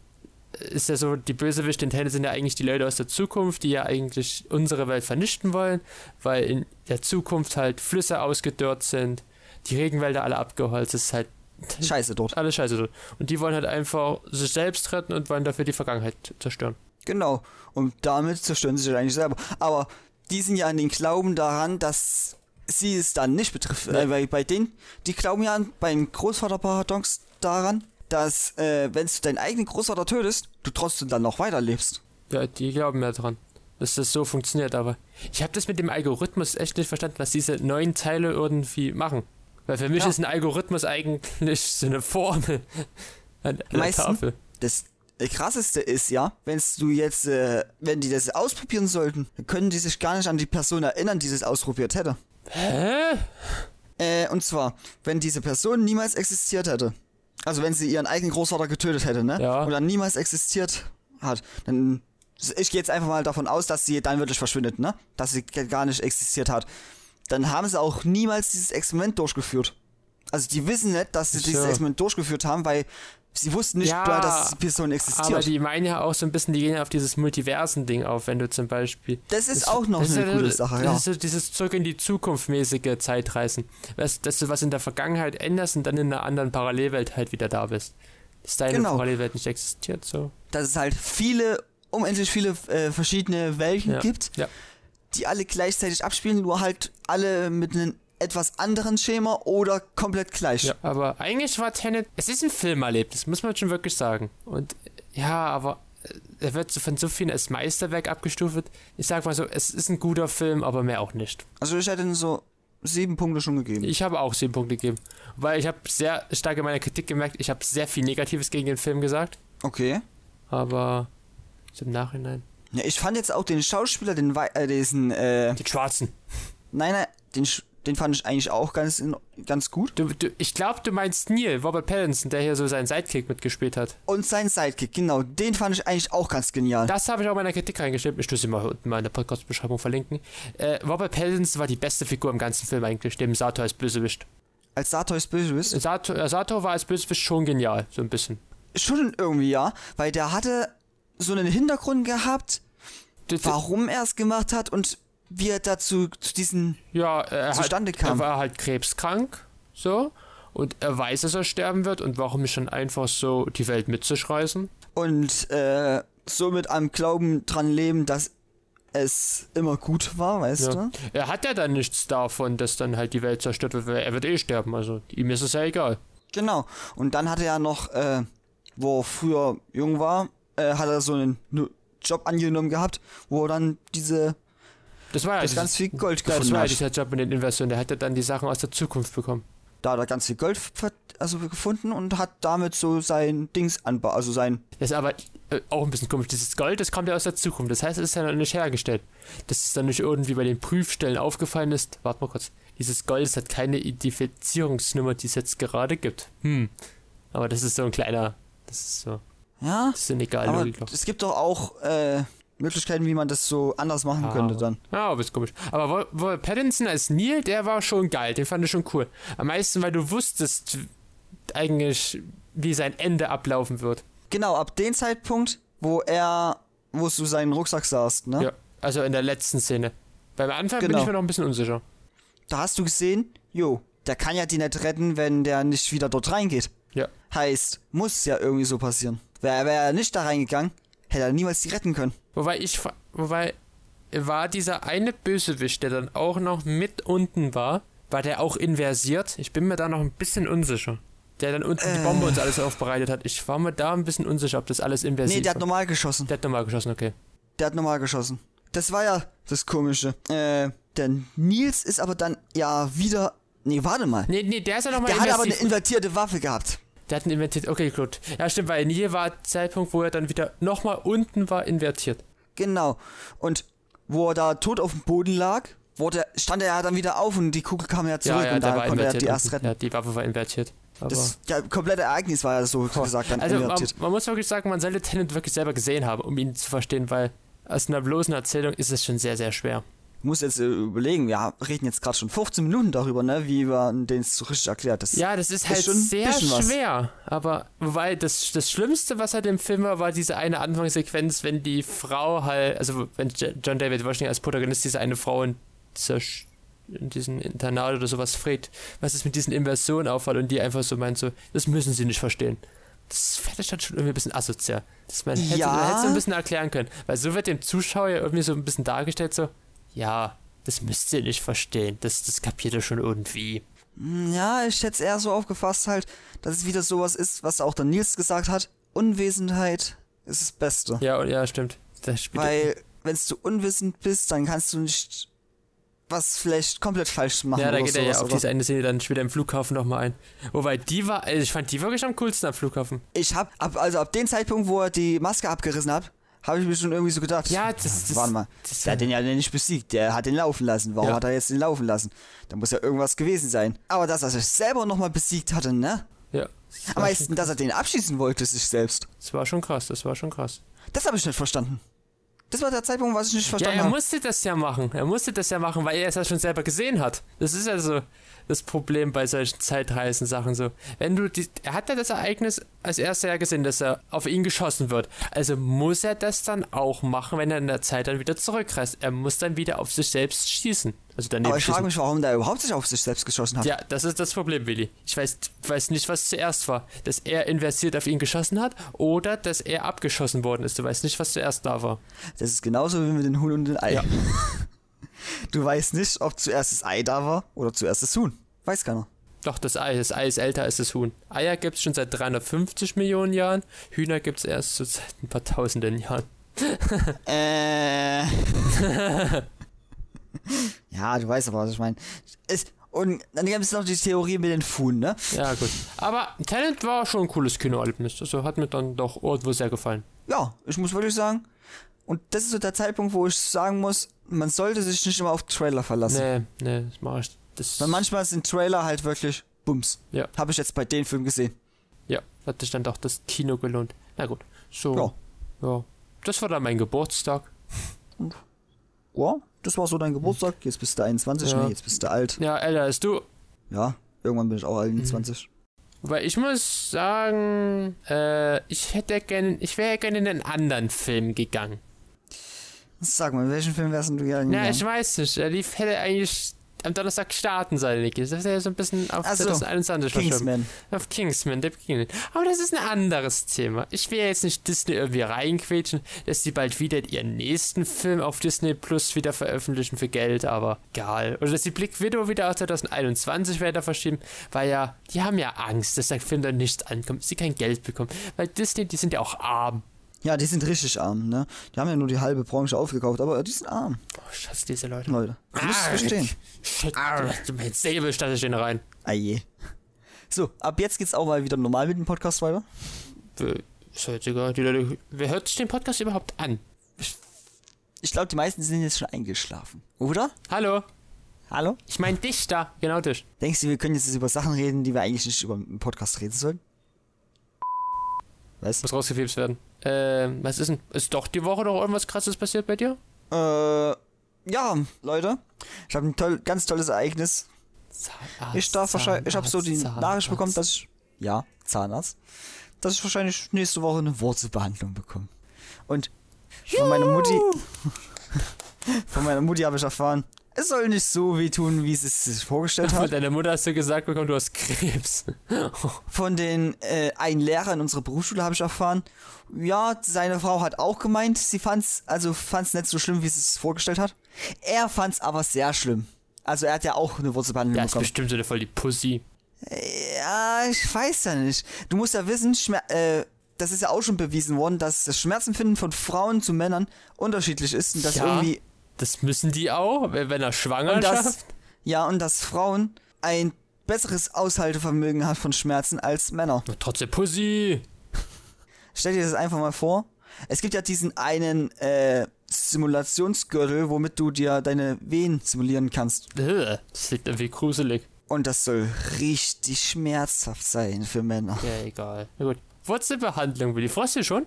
ist ja so, die Bösewichte in Tenet sind ja eigentlich die Leute aus der Zukunft, die ja eigentlich unsere Welt vernichten wollen, weil in der Zukunft halt Flüsse ausgedörrt sind, die Regenwälder alle abgeholzt, es ist halt Scheiße dort. alles scheiße dort. Und die wollen halt einfach sich selbst retten und wollen dafür die Vergangenheit zerstören. Genau. Und damit zerstören sie sich eigentlich selber. Aber die sind ja an den Glauben daran, dass sie es dann nicht betrifft. Nee. Äh, weil bei denen, die glauben ja an- beim Großvaterparadox daran, dass äh, wenn du deinen eigenen Großvater tötest, du trotzdem dann noch weiterlebst. Ja, die glauben ja dran, dass das so funktioniert, aber ich habe das mit dem Algorithmus echt nicht verstanden, was diese neuen Teile irgendwie machen. Weil für mich Ja. ist ein Algorithmus eigentlich so eine Formel an an der Meistens- Tafel. Das krasseste ist ja, wenn du jetzt, äh, wenn die das ausprobieren sollten, dann können die sich gar nicht an die Person erinnern, die das ausprobiert hätte. Hä? Äh, und zwar, wenn diese Person niemals existiert hätte, also wenn sie ihren eigenen Großvater getötet hätte, ne? Ja. Oder niemals existiert hat, dann. Ich gehe jetzt einfach mal davon aus, dass sie dann wirklich verschwindet, ne? Dass sie gar nicht existiert hat. Dann haben sie auch niemals dieses Experiment durchgeführt. Also die wissen nicht, dass sie Ach dieses. Experiment durchgeführt haben, weil sie wussten nicht Ja, mal, dass die Person existiert. Aber die meinen ja auch so ein bisschen, die gehen ja auf dieses Multiversen-Ding auf, wenn du zum Beispiel. das ist auch noch das eine ist coole Sache, das ja. ist so dieses zurück in die Zukunft mäßige Zeitreisen. Weißt, dass du was in der Vergangenheit änderst und dann in einer anderen Parallelwelt halt wieder da bist. Dass deine Genau. Parallelwelt nicht existiert, so. Dass es halt viele, unendlich viele äh, verschiedene Welten Ja. gibt. Ja. Die alle gleichzeitig abspielen, nur halt alle mit einem etwas anderen Schema oder komplett gleich. Ja, aber eigentlich war Tenet, es ist ein Filmerlebnis, muss man schon wirklich sagen. Und äh, ja, aber äh, er wird so von so vielen als Meisterwerk abgestuft. Ich sag mal so, es ist ein guter Film, aber mehr auch nicht. Also ich hätte ihm so sieben Punkte schon gegeben. Ich habe auch sieben Punkte gegeben. Weil ich habe sehr stark in meiner Kritik gemerkt, ich habe sehr viel Negatives gegen den Film gesagt. Okay. Aber im Nachhinein. Ja, ich fand jetzt auch den Schauspieler, den Wei- äh, diesen, äh, Die Schwarzen. nein, nein, den, den fand ich eigentlich auch ganz, in, ganz gut. Du, du, ich glaube, du meinst Neil, Robert Pattinson, der hier so seinen Sidekick mitgespielt hat. Und sein Sidekick, genau, den fand ich eigentlich auch ganz genial. Das habe ich auch in meiner Kritik reingeschrieben. Ich tue sie mal unten mal in der Podcast-Beschreibung verlinken. Äh, Robert Pattinson war die beste Figur im ganzen Film eigentlich, dem Sator als Bösewicht. Als Sartois Bösewicht. Sator, äh, Sator war als Bösewicht schon genial, so ein bisschen. Schon irgendwie, ja, weil der hatte so einen Hintergrund gehabt, warum er es gemacht hat und wie er dazu zu diesen ja, er, zustande hat, kam. er war halt krebskrank, so. Und er weiß, dass er sterben wird und warum nicht dann einfach so die Welt mit sich reißen? und äh, somit am Glauben dran leben, dass es immer gut war, weißt Ja. du? Er hat ja dann nichts davon, dass dann halt die Welt zerstört wird, weil er wird eh sterben. Also ihm ist es ja egal. Genau. Und dann hat er ja noch, äh, wo er früher jung war, äh, hat er so einen Job angenommen gehabt, wo er dann diese Das war ja dass dieses- ganz viel Gold Ja, das gefunden war ja hat. dieser Job mit den Inversionen. Der hatte dann die Sachen aus der Zukunft bekommen. Da hat er ganz viel Gold also gefunden und hat damit so sein Dings anbaut, also sein Das ist aber äh, auch ein bisschen komisch. Dieses Gold, das kommt ja aus der Zukunft. Das heißt, es ist ja noch nicht hergestellt. Dass es dann nicht irgendwie bei den Prüfstellen aufgefallen ist. Warte mal kurz. Dieses Gold das hat keine Identifizierungsnummer, die es jetzt gerade gibt. Hm. Aber das ist so ein kleiner. Das ist so. Ja, Das ist eine egal aber Logik. es gibt doch auch äh, Möglichkeiten, wie man das so anders machen Ah, könnte dann. Ja, aber ist komisch. Aber Pattinson als Neil, der war schon geil. Den fand ich schon cool. Am meisten, weil du wusstest eigentlich, wie sein Ende ablaufen wird. Genau, ab dem Zeitpunkt, wo er, wo du seinen Rucksack sahst, ne? Ja. Also in der letzten Szene. Beim Anfang bin Genau. ich mir noch ein bisschen unsicher. Da hast du gesehen, jo, der kann ja die nicht retten, wenn der nicht wieder dort reingeht. Ja. Heißt, muss ja irgendwie so passieren. Wäre wär er nicht da reingegangen, hätte er niemals die retten können. Wobei ich, wobei war dieser eine Bösewicht, der dann auch noch mit unten war, war der auch inversiert? Ich bin mir da noch ein bisschen unsicher. Der dann unten die Bombe uns alles aufbereitet hat. Ich war mir da ein bisschen unsicher, ob das alles inversiert Nee, der hat war. normal geschossen. Der hat normal geschossen, okay. Der hat normal geschossen. Das war ja das Komische. Äh, der Nils ist aber dann ja wieder. Nee, warte mal. Nee, nee, der ist ja nochmal Der hat aber eine invertierte Waffe gehabt. Der hat einen invertiert. Okay, gut. Ja, stimmt, weil hier war der Zeitpunkt, wo er dann wieder nochmal unten war, invertiert. Genau. Und wo er da tot auf dem Boden lag, wurde, stand er ja dann wieder auf und die Kugel kam ja zurück ja, ja, und da konnte er die erst retten. Ja, die Waffe war invertiert. Das ja, komplette Ereignis war ja so gesagt dann also man, invertiert. man muss wirklich sagen, man sollte Tennant wirklich selber gesehen haben, um ihn zu verstehen, weil aus einer bloßen Erzählung ist es schon sehr, sehr schwer. Ich muss jetzt äh, überlegen, wir reden jetzt gerade schon 15 Minuten darüber, ne, wie man den so richtig erklärt. Das Ja, das ist Ist halt sehr bisschen was. schwer. Aber wobei das, das Schlimmste, was halt im Film war, war diese eine Anfangssequenz, wenn die Frau halt, also wenn John David Washington als Protagonist diese eine Frau in, dieser, in diesem Internat oder sowas fragt, was ist mit diesen Inversionen auffällt und die einfach so meint so, das müssen sie nicht verstehen. Das fände ich dann schon irgendwie ein bisschen asozial. Dass man hätte, Ja. man hätte so ein bisschen erklären können. Weil so wird dem Zuschauer irgendwie so ein bisschen dargestellt, so, ja, das müsst ihr nicht verstehen. Das, das kapiert ihr schon irgendwie. Ja, ich hätte es eher so aufgefasst halt, dass es wieder sowas ist, was auch der Nils gesagt hat. Unwesenheit ist das Beste. Ja, ja, stimmt. Weil, wenn du unwissend bist, dann kannst du nicht was vielleicht komplett falsch machen. Ja, da geht er ja auf oder? diese eine Szene dann später im Flughafen nochmal ein. Wobei die war, also ich fand die wirklich am coolsten am Flughafen. Ich hab, ab, also ab dem Zeitpunkt, wo er die Maske abgerissen hat, habe ich mir schon irgendwie so gedacht. Ja, das- das- Warte mal, das- der hat den ja nicht besiegt, der hat den laufen lassen. Warum Ja. hat er jetzt den laufen lassen? Da muss ja irgendwas gewesen sein. Aber dass er sich selber nochmal besiegt hatte, ne? Ja. Am meisten, dass er den abschießen wollte, sich selbst. das war schon krass, das war schon krass. Das habe ich nicht verstanden. Das war der Zeitpunkt, was ich nicht Ja, verstanden er habe. musste das ja machen. Er musste das ja machen, weil er es ja schon selber gesehen hat. Das ist also das Problem bei solchen Zeitreisen-Sachen so. Wenn du die, er hat ja das Ereignis als erster ja gesehen, dass er auf ihn geschossen wird. Also muss er das dann auch machen, wenn er in der Zeit dann wieder zurückreist. Er muss dann wieder auf sich selbst schießen. Also daneben Aber ich schießen. frage mich, warum der überhaupt sich auf sich selbst geschossen hat. Ja, das ist das Problem, Willi. Ich weiß, weiß nicht, was zuerst war. Dass er inversiert auf ihn geschossen hat oder dass er abgeschossen worden ist. Du weißt nicht, was zuerst da war. Das ist genauso wie mit den Huhn und den Ei. Ja. Du weißt nicht, ob zuerst das Ei da war oder zuerst das Huhn. Weiß keiner. Doch, das Ei. Das Ei ist älter als das Huhn. Eier gibt es schon seit 350 Millionen Jahren. Hühner gibt es erst so seit ein paar tausenden Jahren. Äh. ja, du weißt aber, was ich meine. Und dann gibt es noch die Theorie mit den Fuhn, ne? Ja, gut. Aber Talent war schon ein cooles Kinoerlebnis. Also hat mir dann doch irgendwo sehr gefallen. Ja, ich muss wirklich sagen. Und das ist so der Zeitpunkt, wo ich sagen muss, man sollte sich nicht immer auf Trailer verlassen. Nee, nee, das mach ich. Das, Weil manchmal sind Trailer halt wirklich Bums. Ja. Habe ich jetzt bei den Filmen gesehen. ja, hat sich dann doch das Kino gelohnt. Na gut. So. Ja. ja. Das war dann mein Geburtstag. Ja, das war so dein Geburtstag. Jetzt bist du 21, Ja. nee, jetzt bist du alt. Ja, älter als du. Ja, irgendwann bin ich auch Mhm. 21. Weil ich muss sagen, äh, ich hätte gerne, ich wäre gerne in einen anderen Film gegangen. Sag mal, in welchen Film wärst du gerne Ja, gegangen? ich weiß nicht. Er lief, hätte eigentlich am Donnerstag starten sollen, Niki. Das wäre so ein bisschen auf Ach so, 2021 verschoben. Kingsman. Auf Kingsman, der Beginning. Aber das ist ein anderes Thema. Ich will jetzt nicht Disney irgendwie reinquetschen, dass die bald wieder ihren nächsten Film auf Disney Plus wieder veröffentlichen für Geld, aber egal. Oder dass die Blick Widow wieder auf 2021 weiter verschieben, weil ja, die haben ja Angst, dass der Film dann nicht ankommt, sie kein Geld bekommen. Weil Disney, die sind ja auch arm. Ja, die sind richtig arm, ne? Die haben ja nur die halbe Branche aufgekauft, aber die sind arm, Oh, ich hasse diese Leute. Leute. Du musst es verstehen. Shit, du mit Säbel statt ich den rein. Ah je. So, ab jetzt geht's auch mal wieder normal mit dem Podcast weiter. Äh, Ist halt egal. Die Leute, wer hört sich den Podcast überhaupt an? Ich glaube, die meisten sind jetzt schon eingeschlafen. Oder? Hallo? Hallo? Ich meine dich da. Genau dich. Denkst du, wir können jetzt über Sachen reden, die wir eigentlich nicht über einen Podcast reden sollen? Was? Muss rausgefiebst werden. Ähm, was ist denn? Ist doch die Woche noch irgendwas krasses passiert bei dir? Äh, ja, Leute. Ich habe ein toll, ganz tolles Ereignis. Zahnarzt, Ich darf wahrscheinlich, ich habe so die Zahnarzt, Nachricht bekommen, dass ich, ja, Zahnarzt, dass ich wahrscheinlich nächste Woche eine Wurzelbehandlung bekomme. Und von meiner Mutti, von meiner Mutti habe ich erfahren, es soll nicht so wehtun, wie sie es sich vorgestellt Von hat. deiner Mutter hast du gesagt bekommen, du hast Krebs. Von den äh, einen Lehrer in unserer Berufsschule habe ich erfahren, ja, seine Frau hat auch gemeint, sie fand's, also fand's nicht so schlimm, wie sie es vorgestellt hat. Er fand's aber sehr schlimm. Also er hat ja auch eine Wurzelbehandlung Der ist bekommen. bestimmt so voll die Pussy. Ja, ich weiß ja nicht. Du musst ja wissen, Schmer äh, das ist ja auch schon bewiesen worden, dass das Schmerzempfinden von Frauen zu Männern unterschiedlich ist und dass Ja. irgendwie Das müssen die auch, wenn wenn er schwanger und das, ja und dass Frauen ein besseres Aushaltevermögen hat von Schmerzen als Männer. Trotzdem Pussy. Stell dir das einfach mal vor. Es gibt ja diesen einen äh, Simulationsgürtel, womit du dir deine Wehen simulieren kannst. Das liegt irgendwie gruselig. Und das soll richtig schmerzhaft sein für Männer. Ja, egal. Na gut. Wurzelbehandlung, Willi. Freust du schon?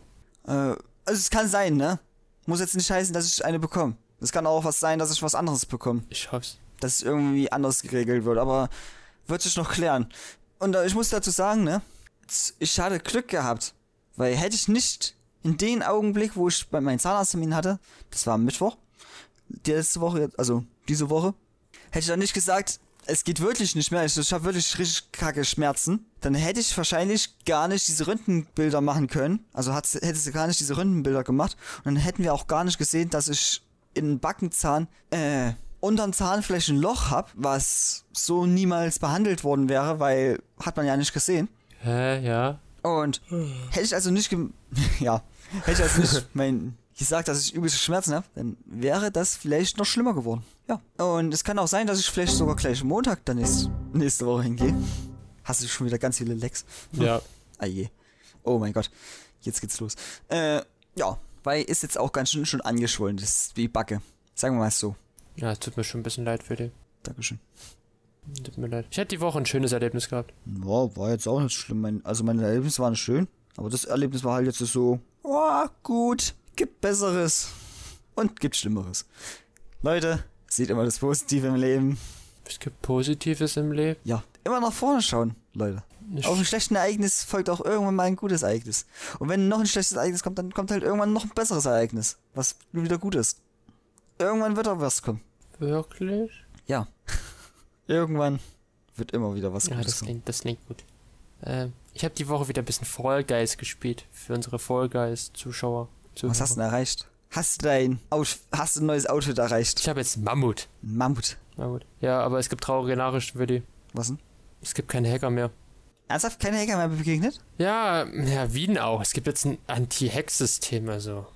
Äh, also es kann sein, ne? Muss jetzt nicht heißen, dass ich eine bekomme. Es kann auch was sein, dass ich was anderes bekomme. Ich hoff's. Dass es irgendwie anders geregelt wird, aber wird sich noch klären. Und äh, ich muss dazu sagen, ne? Ich hatte Glück gehabt. Weil hätte ich nicht in den Augenblick, wo ich bei meinem Zahnarzttermin hatte, das war am Mittwoch, die letzte Woche, also diese Woche, hätte ich dann nicht gesagt, es geht wirklich nicht mehr, ich, ich habe wirklich richtig kacke Schmerzen, dann hätte ich wahrscheinlich gar nicht diese Röntgenbilder machen können. Also hat, hätte sie gar nicht diese Röntgenbilder gemacht. Und dann hätten wir auch gar nicht gesehen, dass ich in Backenzahn, äh, unterm Zahnflächen ein Loch hab, was so niemals behandelt worden wäre, weil hat man ja nicht gesehen. Hä, ja. Und hätte ich also nicht, gem- ja, hätte ich also nicht mein, gesagt, dass ich übelste Schmerzen habe, dann wäre das vielleicht noch schlimmer geworden. Ja. Und es kann auch sein, dass ich vielleicht sogar gleich Montag dann nächste, nächste Woche hingehe. Hast du schon wieder ganz viele Lecks? Ja. Ah je. Oh mein Gott. Jetzt geht's los. Äh, ja. Weil ist jetzt auch ganz schön schon angeschwollen. Das ist wie Backe. Sagen wir mal so. Ja, es tut mir schon ein bisschen leid für dich. Dankeschön. Tut mir leid. Ich hatte die Woche ein schönes Erlebnis gehabt. Ja, war jetzt auch nicht schlimm. Also meine Erlebnisse waren schön. Aber das Erlebnis war halt jetzt so, oh, gut, gibt Besseres und gibt Schlimmeres. Leute, seht immer das Positive im Leben. Es gibt Positives im Leben. Ja, immer nach vorne schauen, Leute. Nicht- Auf ein schlechtes Ereignis folgt auch irgendwann mal ein gutes Ereignis. Und wenn noch ein schlechtes Ereignis kommt, dann kommt halt irgendwann noch ein besseres Ereignis, was wieder gut ist. Irgendwann wird auch was kommen. Wirklich? Ja. irgendwann wird immer wieder was Ja, Gutes das kommen. klingt, das klingt gut. Ähm, ich habe die Woche wieder ein bisschen Fall Guys gespielt für unsere Fall Guys Zuschauer. Was hast du denn erreicht? Hast du dein Out hast du ein neues Outfit erreicht? Ich habe jetzt Mammut. Mammut. Mammut. Ja, aber es gibt traurige Nachrichten für die. Was denn? Es gibt keine Hacker mehr. Ernsthaft keine Hacker mehr begegnet? Ja, ja, Wien auch. Es gibt jetzt ein Anti-Hack-System, also.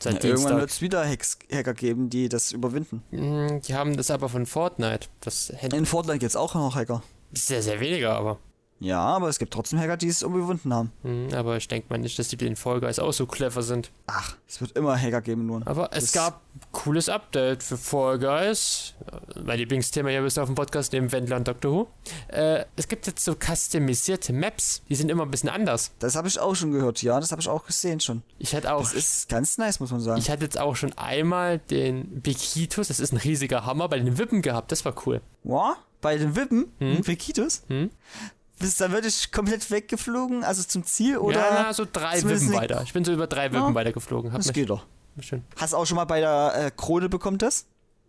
Seit Ja, irgendwann Dienstag. wird es wieder Hacks Hacker geben, die das überwinden. Mm, Die haben das aber von Fortnite. Das In Fortnite gibt es auch noch Hacker. sehr, sehr weniger, aber. Ja, aber es gibt trotzdem Hacker, die es überwunden haben. Mm, Aber ich denke mal nicht, dass die den Fall Guys auch so clever sind. Ach, es wird immer Hacker geben, nur. Aber es Das- gab cooles Update für Fall Guys. Mein Lieblingsthema hier bist auf dem Podcast neben Wendler und Doctor Who. Äh, es gibt jetzt so customisierte Maps. Die sind immer ein bisschen anders. Das habe ich auch schon gehört, ja, das habe ich auch gesehen schon. Ich hatte auch. Das ist ganz nice, muss man sagen. Ich hatte jetzt auch schon einmal den Bikitus, das ist ein riesiger Hammer, bei den Wippen gehabt. Das war cool. Wow, bei den Wippen, Hm? hm? Vikitus, Hm? Bist dann wirklich komplett weggeflogen, also zum Ziel, oder? ja, na, so drei Wippen weiter. Ich bin so über drei Wippen Ja. weiter geflogen. Hab das mich, geht doch. schön. Hast du auch schon mal bei der äh, Krone bekommen das?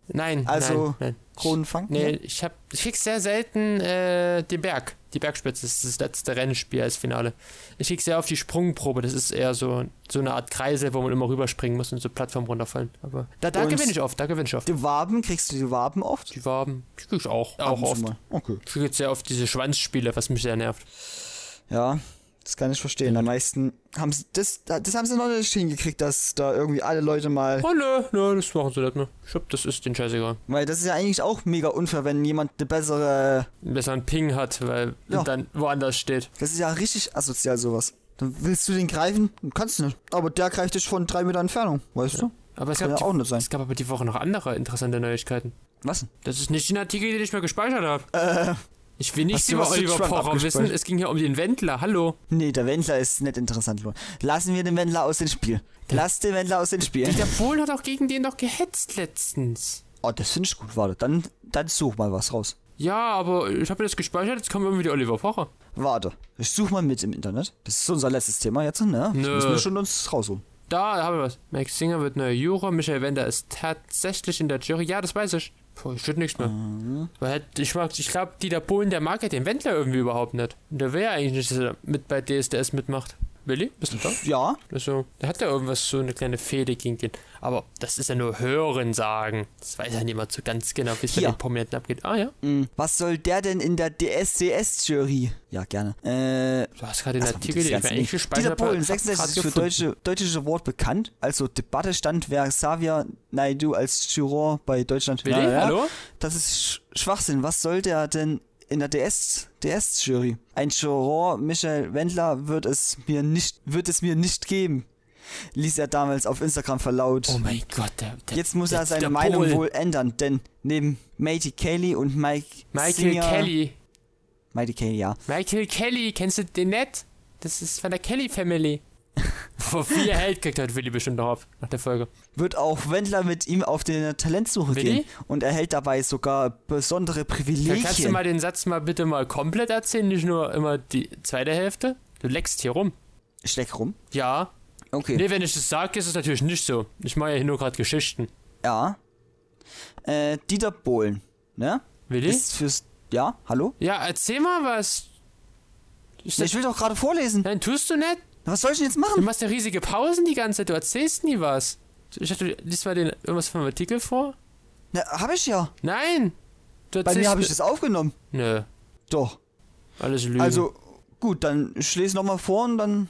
Nein, Also, nein, nein. Kronenfang? Nee, ich hab, ich krieg sehr selten äh, den Berg. Die Bergspitze das ist das letzte Rennspiel als Finale. Ich krieg sehr auf die Sprungprobe. Das ist eher so, so eine Art Kreisel, wo man immer rüberspringen muss und so Plattformen runterfallen. Aber da, da gewinne ich oft, da gewinne ich oft. Die Waben, kriegst du die Waben oft? Die Waben, die krieg ich auch. Auch oft. mal. Okay. Ich krieg jetzt sehr oft diese Schwanzspiele, was mich sehr nervt. Ja, Das kann ich verstehen. Am meisten haben sie das, das haben sie noch nicht hingekriegt, dass da irgendwie alle Leute mal. Oh nö, nö, das machen sie nicht mehr. Ich hab, das ist den scheißegal. Weil das ist ja eigentlich auch mega unfair, wenn jemand eine bessere. Einen besseren Ping hat, weil Ja. dann woanders steht. Das ist ja richtig asozial, sowas. Dann willst du den greifen? Kannst du nicht. Aber der greift dich von drei Meter Entfernung, weißt du? Aber es Kann gab, ja die, auch nicht sein. es gab aber die Woche noch andere interessante Neuigkeiten. Was? Das ist nicht den Artikel, den ich mir gespeichert habe. Äh, Ich will nichts über Oliver Pocher wissen. Es ging hier um den Wendler. Hallo. nee, der Wendler ist nicht interessant. Lassen wir den Wendler aus dem Spiel. Lass den Wendler aus dem Spiel. Der Polen hat auch gegen den doch gehetzt letztens. Oh, das finde ich gut. Warte, dann, dann such mal was raus. Ja, aber ich habe das gespeichert, jetzt kommt irgendwie der Oliver Pocher. Warte, ich such mal mit im Internet. Das ist unser letztes Thema jetzt, ne? Das Nö. müssen wir schon uns rausholen. Da habe ich was. Max Singer wird neuer Juror, Michael Wender ist tatsächlich in der Jury. Ja, das weiß ich. Puh, steht nichts mehr. Mhm. Weil halt, ich mag, ich glaube, Dieter Bohlen, der mag ja den Wendler irgendwie überhaupt nicht. Und der will ja eigentlich nicht, dass er mit bei DSDS mitmacht. Willi, bist du da? Ja, Also, der hat ja irgendwas, so eine kleine Fehde gegen den. Aber das ist ja nur Hören sagen. Das weiß ja niemand so ganz genau, wie es bei den Prominenten abgeht. Ah ja, mh, was soll der denn in der DSDS-Jury? Ja, gerne. Äh, du hast gerade den Erstmal Artikel, den ich eigentlich gespeichert. Bohlen, hab 66 grad ist für deutsche, deutsche Wort bekannt. Also Debatte stand, wer Xavier Naidu als Juror bei Deutschland. Willi, Ja, ja. hallo? Das ist Sch Schwachsinn. Was soll der denn in der DS, DS-Jury? Ein Juror, Michael Wendler, wird es mir nicht, wird es mir nicht geben. Ließ er damals auf Instagram verlaut. Oh mein Gott, der, der Jetzt muss der, er seine Meinung Polen. wohl ändern, denn neben Matey Kelly und Mike Michael Singer, Kelly. Mighty Kelly, ja. Michael Kelly, kennst du den nicht? Das ist von der Kelly Family. Vor viel Held kriegt heute Willi bestimmt noch ab, nach der Folge. Wird auch Wendler mit ihm auf die Talentsuche Willi? gehen und erhält dabei sogar besondere Dann Privilegien. kannst du mal den Satz mal bitte mal komplett erzählen, nicht nur immer die zweite Hälfte. Du leckst hier rum. Ich leck rum. Ja. Okay. Nee, wenn ich das sage, ist es natürlich nicht so. Ich mache ja hier nur gerade Geschichten. Ja. Äh, Dieter Bohlen, ne? Willi? Ist fürs. Ja, hallo? ja, erzähl mal was. Ist das, Ich will doch gerade vorlesen. nein, tust du nicht? Was soll ich denn jetzt Du machen? machst ja riesige Pausen die ganze Zeit, du erzählst nie was. Ich dachte, du liest mal den, irgendwas vom Artikel vor? Na, hab ich ja. Nein! Du Bei mir habe ich das aufgenommen. Nö, Doch. alles Lügen. Also, gut, dann ich lese nochmal vor und dann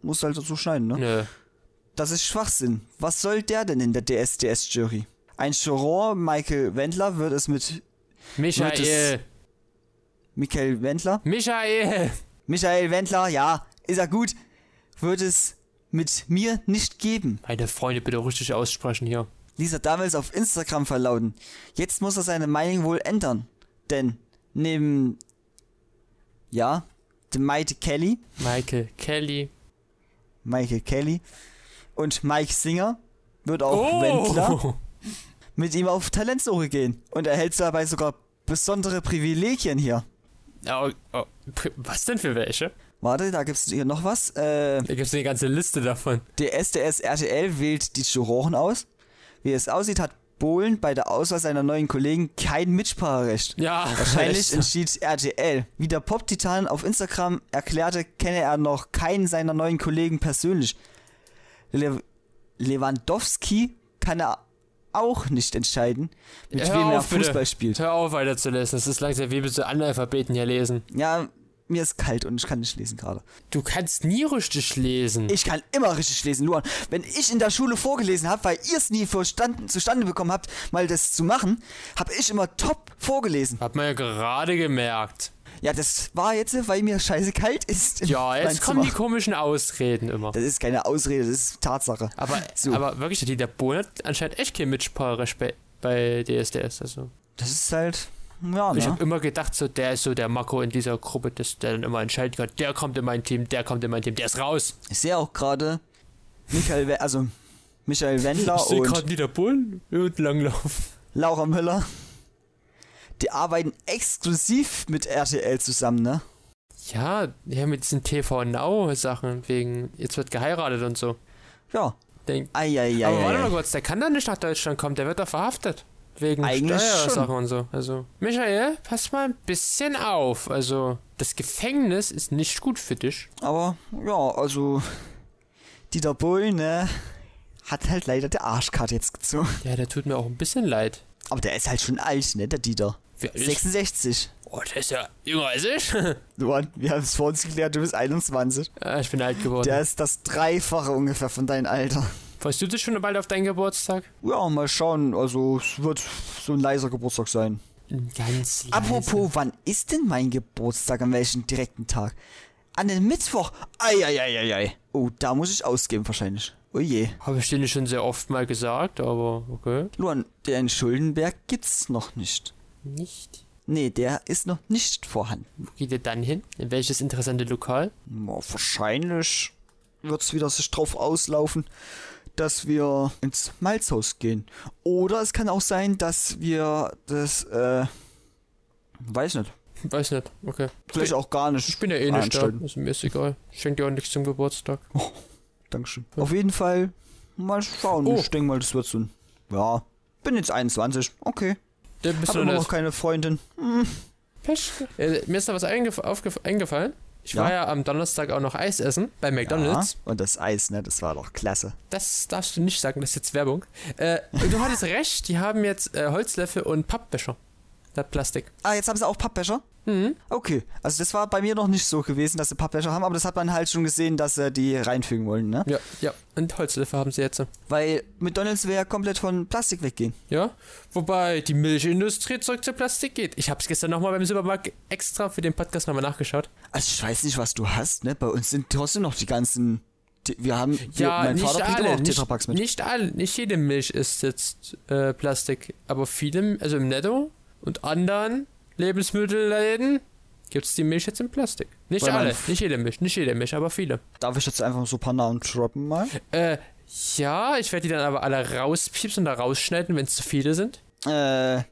musst du halt dazu schneiden, ne? Nö. Das ist Schwachsinn. Was soll der denn in der DSDS-Jury? Ein Juror, Michael Wendler, wird es mit Michael. Michael Wendler? Michael! Michael Wendler, ja, ist er gut, wird es mit mir nicht geben. Meine Freunde, bitte richtig aussprechen hier. ließ er damals auf Instagram verlauten. Jetzt muss er seine Meinung wohl ändern. Denn neben, ja, dem Mike Kelly, Michael Kelly. Michael Kelly und Mike Singer wird auch Oh! Wendler mit ihm auf Talentsuche gehen und erhält dabei sogar besondere Privilegien hier. Oh, oh, was denn für welche? Warte, da gibt's hier noch was. Äh, Da gibt's eine ganze Liste davon. der SDS RTL wählt die Juroren aus. Wie es aussieht, hat Bohlen bei der Auswahl seiner neuen Kollegen kein Mitspracherecht. Ja, Wahrscheinlich echt. entschied RTL. Wie der Pop-Titan auf Instagram erklärte, kenne er noch keinen seiner neuen Kollegen persönlich. Le Lewandowski kann er auch nicht entscheiden, mit Hör wem er auf, bitte. Fußball spielt. Hör auf weiterzulesen. Das ist langsam wie wir so Analphabeten hier lesen. Ja, mir ist kalt und ich kann nicht lesen gerade. Du kannst nie richtig lesen. Ich kann immer richtig lesen, Luan. Wenn ich in der Schule vorgelesen habe, weil ihr es nie verstanden, zustande bekommen habt, mal das zu machen, habe ich immer top vorgelesen. Hat man ja gerade gemerkt. Ja, das war jetzt, weil mir scheiße kalt ist. Ja, jetzt kommen die komischen Ausreden immer. Das ist keine Ausrede, das ist Tatsache. Aber, So. aber wirklich, der Bohlen hat anscheinend echt kein Mitspracherecht bei, bei DSDS. Also. Das ist halt, ja, Ich ne? habe immer gedacht, so der ist so der Makro in dieser Gruppe, dass der dann immer entscheiden kann, der kommt in mein Team, der kommt in mein Team, der ist raus. Ich sehe auch gerade Michael, We also Michael Wendler ich sehe und gerade Dieter Bohlen und langlaufen. Laura Müller. Die arbeiten exklusiv mit RTL zusammen, ne? Ja, ja, mit diesen TV Now Sachen wegen jetzt wird geheiratet und so. Ja. Denk, Eieiei. aber warte mal kurz, der kann doch nicht nach Deutschland kommen, der wird doch verhaftet. Wegen Eigentlich Steuersachen und so. Also, Michael, pass mal ein bisschen auf. Also, das Gefängnis ist nicht gut für dich. Aber ja, also Dieter Bohlen, ne? Hat halt leider der Arschkarte jetzt gezogen. Ja, der tut mir auch ein bisschen leid. Aber der ist halt schon alt, ne, der Dieter. Wer ist? 66. Oh, der ist ja jünger als ich. Luan, wir haben es vor uns geklärt, du bist 21. Ah, ich bin alt geworden. Der ist das Dreifache ungefähr von deinem Alter. Freust du dich schon bald auf deinen Geburtstag? Ja, mal schauen. Also, es wird so ein leiser Geburtstag sein. Ganz leise. Apropos, wann ist denn mein Geburtstag? An welchem direkten Tag? An den Mittwoch. Eieieiei. Oh, da muss ich ausgeben wahrscheinlich. Oh je. Habe ich dir nicht schon sehr oft mal gesagt, aber okay. Luan, der in Schuldenberg gibt's noch nicht. Nicht. Nee, der ist noch nicht vorhanden. Wo geht ihr dann hin? In welches interessante Lokal? Ja, wahrscheinlich wird's wieder sich drauf auslaufen, dass wir ins Malzhaus gehen. Oder es kann auch sein, dass wir das, äh, weiß nicht. Weiß nicht, okay. Vielleicht auch gar nicht. Ich bin ja eh nicht da. Also mir ist egal. Ich schenke dir auch nichts zum Geburtstag. Dankeschön. Auf jeden Fall mal schauen. Oh. Ich denke mal, das wird so ein. Ja, bin jetzt 21. Okay. Der bist Hab du noch keine Freundin. Pech. Äh, mir ist da was eingef aufgef eingefallen. Ich Ja? war ja am Donnerstag auch noch Eis essen bei McDonalds. Ja, und das Eis, ne? Das war doch klasse. Das darfst du nicht sagen, das ist jetzt Werbung. Äh, du hattest recht, die haben jetzt äh, Holzlöffel und Pappbecher. Statt Plastik. Ah, jetzt haben sie auch Pappbecher? Mhm. Okay. Also, das war bei mir noch nicht so gewesen, dass sie Pappbecher haben, aber das hat man halt schon gesehen, dass sie die reinfügen wollen, ne? Ja, ja. Und Holzlöffel haben sie jetzt. Weil McDonalds will ja komplett von Plastik weggehen. Ja. Wobei die Milchindustrie zurück zu Plastik geht. Ich habe es gestern nochmal beim Supermarkt extra für den Podcast nochmal nachgeschaut. Also, ich weiß nicht, was du hast, ne? Bei uns sind trotzdem noch die ganzen. Wir haben. Ja, mein nicht Vater bringt alle. auch Nicht, Tetrapacks mit. nicht alle. Nicht jede Milch ist jetzt äh, Plastik. Aber viele, also im Netto und anderen Lebensmittelläden gibt es die Milch jetzt in Plastik. Nicht Weil alle. Nicht jede Milch. Nicht jede Milch, aber viele. Darf ich jetzt einfach so ein paar Namen droppen mal? Äh, ja, ich werde die dann aber alle rauspiepsen und da rausschneiden, wenn es zu viele sind. Äh,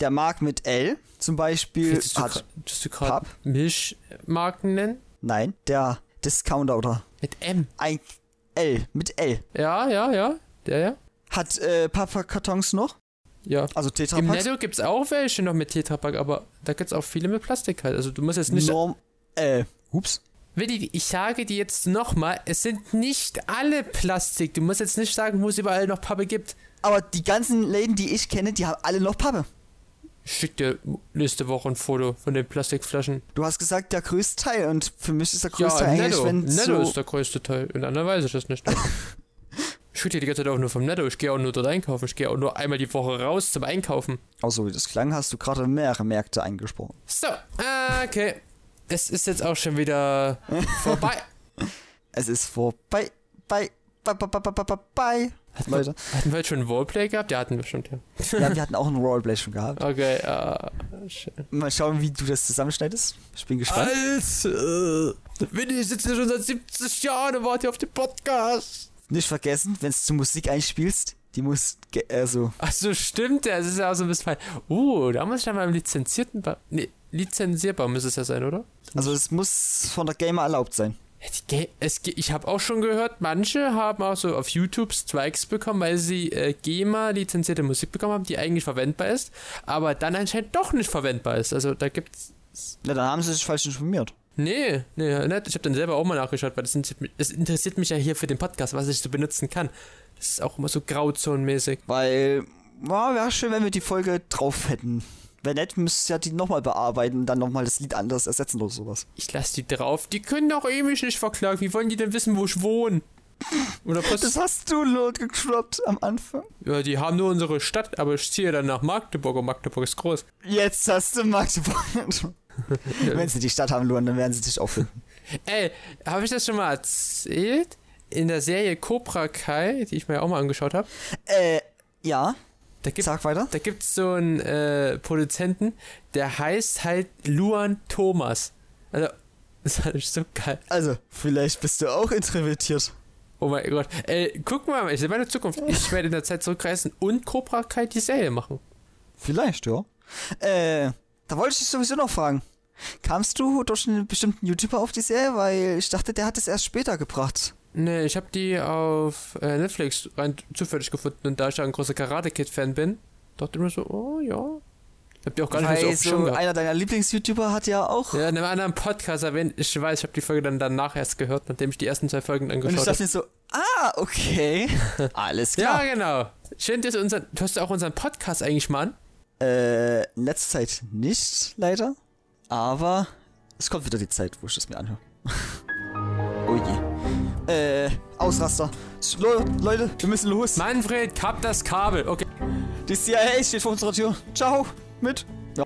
der Mark mit L zum Beispiel Willst hat. willst du gerade? Milchmarken nennen? Nein, der Discounter oder Mit M. ein L mit L Ja, ja, ja. Der, ja. hat äh, Pappkartons noch, Ja. also Im Tetrapacks. Netto gibt es auch welche noch mit Tetrapack, aber da gibt es auch viele mit Plastik halt. Also du musst jetzt nicht. Norm, äh, ups. Willi, ich sage dir jetzt nochmal, es sind nicht alle Plastik. Du musst jetzt nicht sagen, wo es überall noch Pappe gibt. Aber die ganzen Läden, die ich kenne, die haben alle noch Pappe. Ich schick dir nächste Woche ein Foto von den Plastikflaschen. Du hast gesagt, der größte Teil und für mich ist der größte Ja, Teil eigentlich, Netto. wenn Netto so ist der größte Teil. In anderen weiß ich das nicht. ich rede die ganze Zeit auch nur vom Netto. Ich gehe auch nur dort einkaufen. Ich gehe auch nur einmal die Woche raus zum Einkaufen. Auch so wie das klang, hast du gerade mehrere Märkte angesprochen. So, ah, okay. Es ist jetzt auch schon wieder vorbei. Es ist vorbei, bei, bei, bei, bei, bei, bei, bei. Hatten wir, Leute. hatten wir jetzt schon ein Roleplay gehabt? Ja, hatten wir schon, ja. Ja, wir hatten auch ein Roleplay schon gehabt. Okay, ah, schön. Mal schauen, wie du das zusammenschneidest. Ich bin gespannt. Alter! Winnie sitzt hier schon seit 70 Jahren und wartet auf den Podcast. Nicht vergessen, wenn es zu Musik einspielst, die muss, ge- also, Ach so, stimmt ja. Es ist ja auch so ein bisschen fein. Uh, da muss ich dann mal im lizenzierten... Ba nee, lizenzierbar müsste es ja sein, oder? also es muss von der Gamer erlaubt sein. Ja, es, ich habe auch schon gehört, manche haben auch so auf YouTube Strikes bekommen, weil sie äh, GEMA lizenzierte Musik bekommen haben, die eigentlich verwendbar ist, aber dann anscheinend doch nicht verwendbar ist. Also da gibt's. Na, dann haben sie sich falsch informiert. Nee, nee, nicht. Ich habe dann selber auch mal nachgeschaut, weil das interessiert, mich, das interessiert mich ja hier für den Podcast, was ich so benutzen kann. Das ist auch immer so grauzonenmäßig. Weil, ja, wäre schön, wenn wir die Folge drauf hätten. Wenn nicht, müsst ihr ja die nochmal bearbeiten und dann nochmal das Lied anders ersetzen oder sowas. Ich lasse die drauf. Die können doch eh mich nicht verklagen. Wie wollen die denn wissen, wo ich wohne? Oder was? Das hast du laut gedroppt am Anfang. Ja, die haben nur unsere Stadt, aber ich ziehe dann nach Magdeburg und Magdeburg ist groß. Jetzt hast du Magdeburg. Wenn sie die Stadt haben, Luan, dann werden sie dich auch finden. Ey, habe ich das schon mal erzählt? In der Serie Cobra Kai, die ich mir ja auch mal angeschaut habe, Äh, ja, da gibt sag weiter. da gibt's so einen äh, Produzenten, der heißt halt Luan Thomas. Also, das fand ich so geil. Also, vielleicht bist du auch introvertiert. Oh mein Gott. Ey, guck mal, ich sehe meine Zukunft. Ich werde in der Zeit zurückreisen und Cobra Kai die Serie machen. Vielleicht, ja. Äh, da wollte ich dich sowieso noch fragen. Kamst du durch einen bestimmten YouTuber auf die Serie? Weil ich dachte, der hat es erst später gebracht. Nee, ich habe die auf äh, Netflix rein zufällig gefunden und da ich ja ein großer Karate Kid Fan bin, dachte ich mir so, oh ja. Ich hab die auch gar nicht so Weil so gehabt. einer deiner Lieblings-YouTuber hat ja auch. Ja, in einem anderen Podcast erwähnt, ich weiß, ich habe die Folge dann danach erst gehört, nachdem ich die ersten zwei Folgen und ich angeschaut dachte habe. mir so, ah, okay. Alles Ja, klar. genau. Schön, dass du unseren, du hast ja auch unseren Podcast eigentlich mal an. Äh, in letzter Zeit nicht, leider. Aber es kommt wieder die Zeit, wo ich das mir anhöre. oh je. Äh, Ausraster. Le Leute, wir müssen los. Manfred, kapp das Kabel. Okay. Die CIA steht vor unserer Tür. Ciao. Mit. Ja.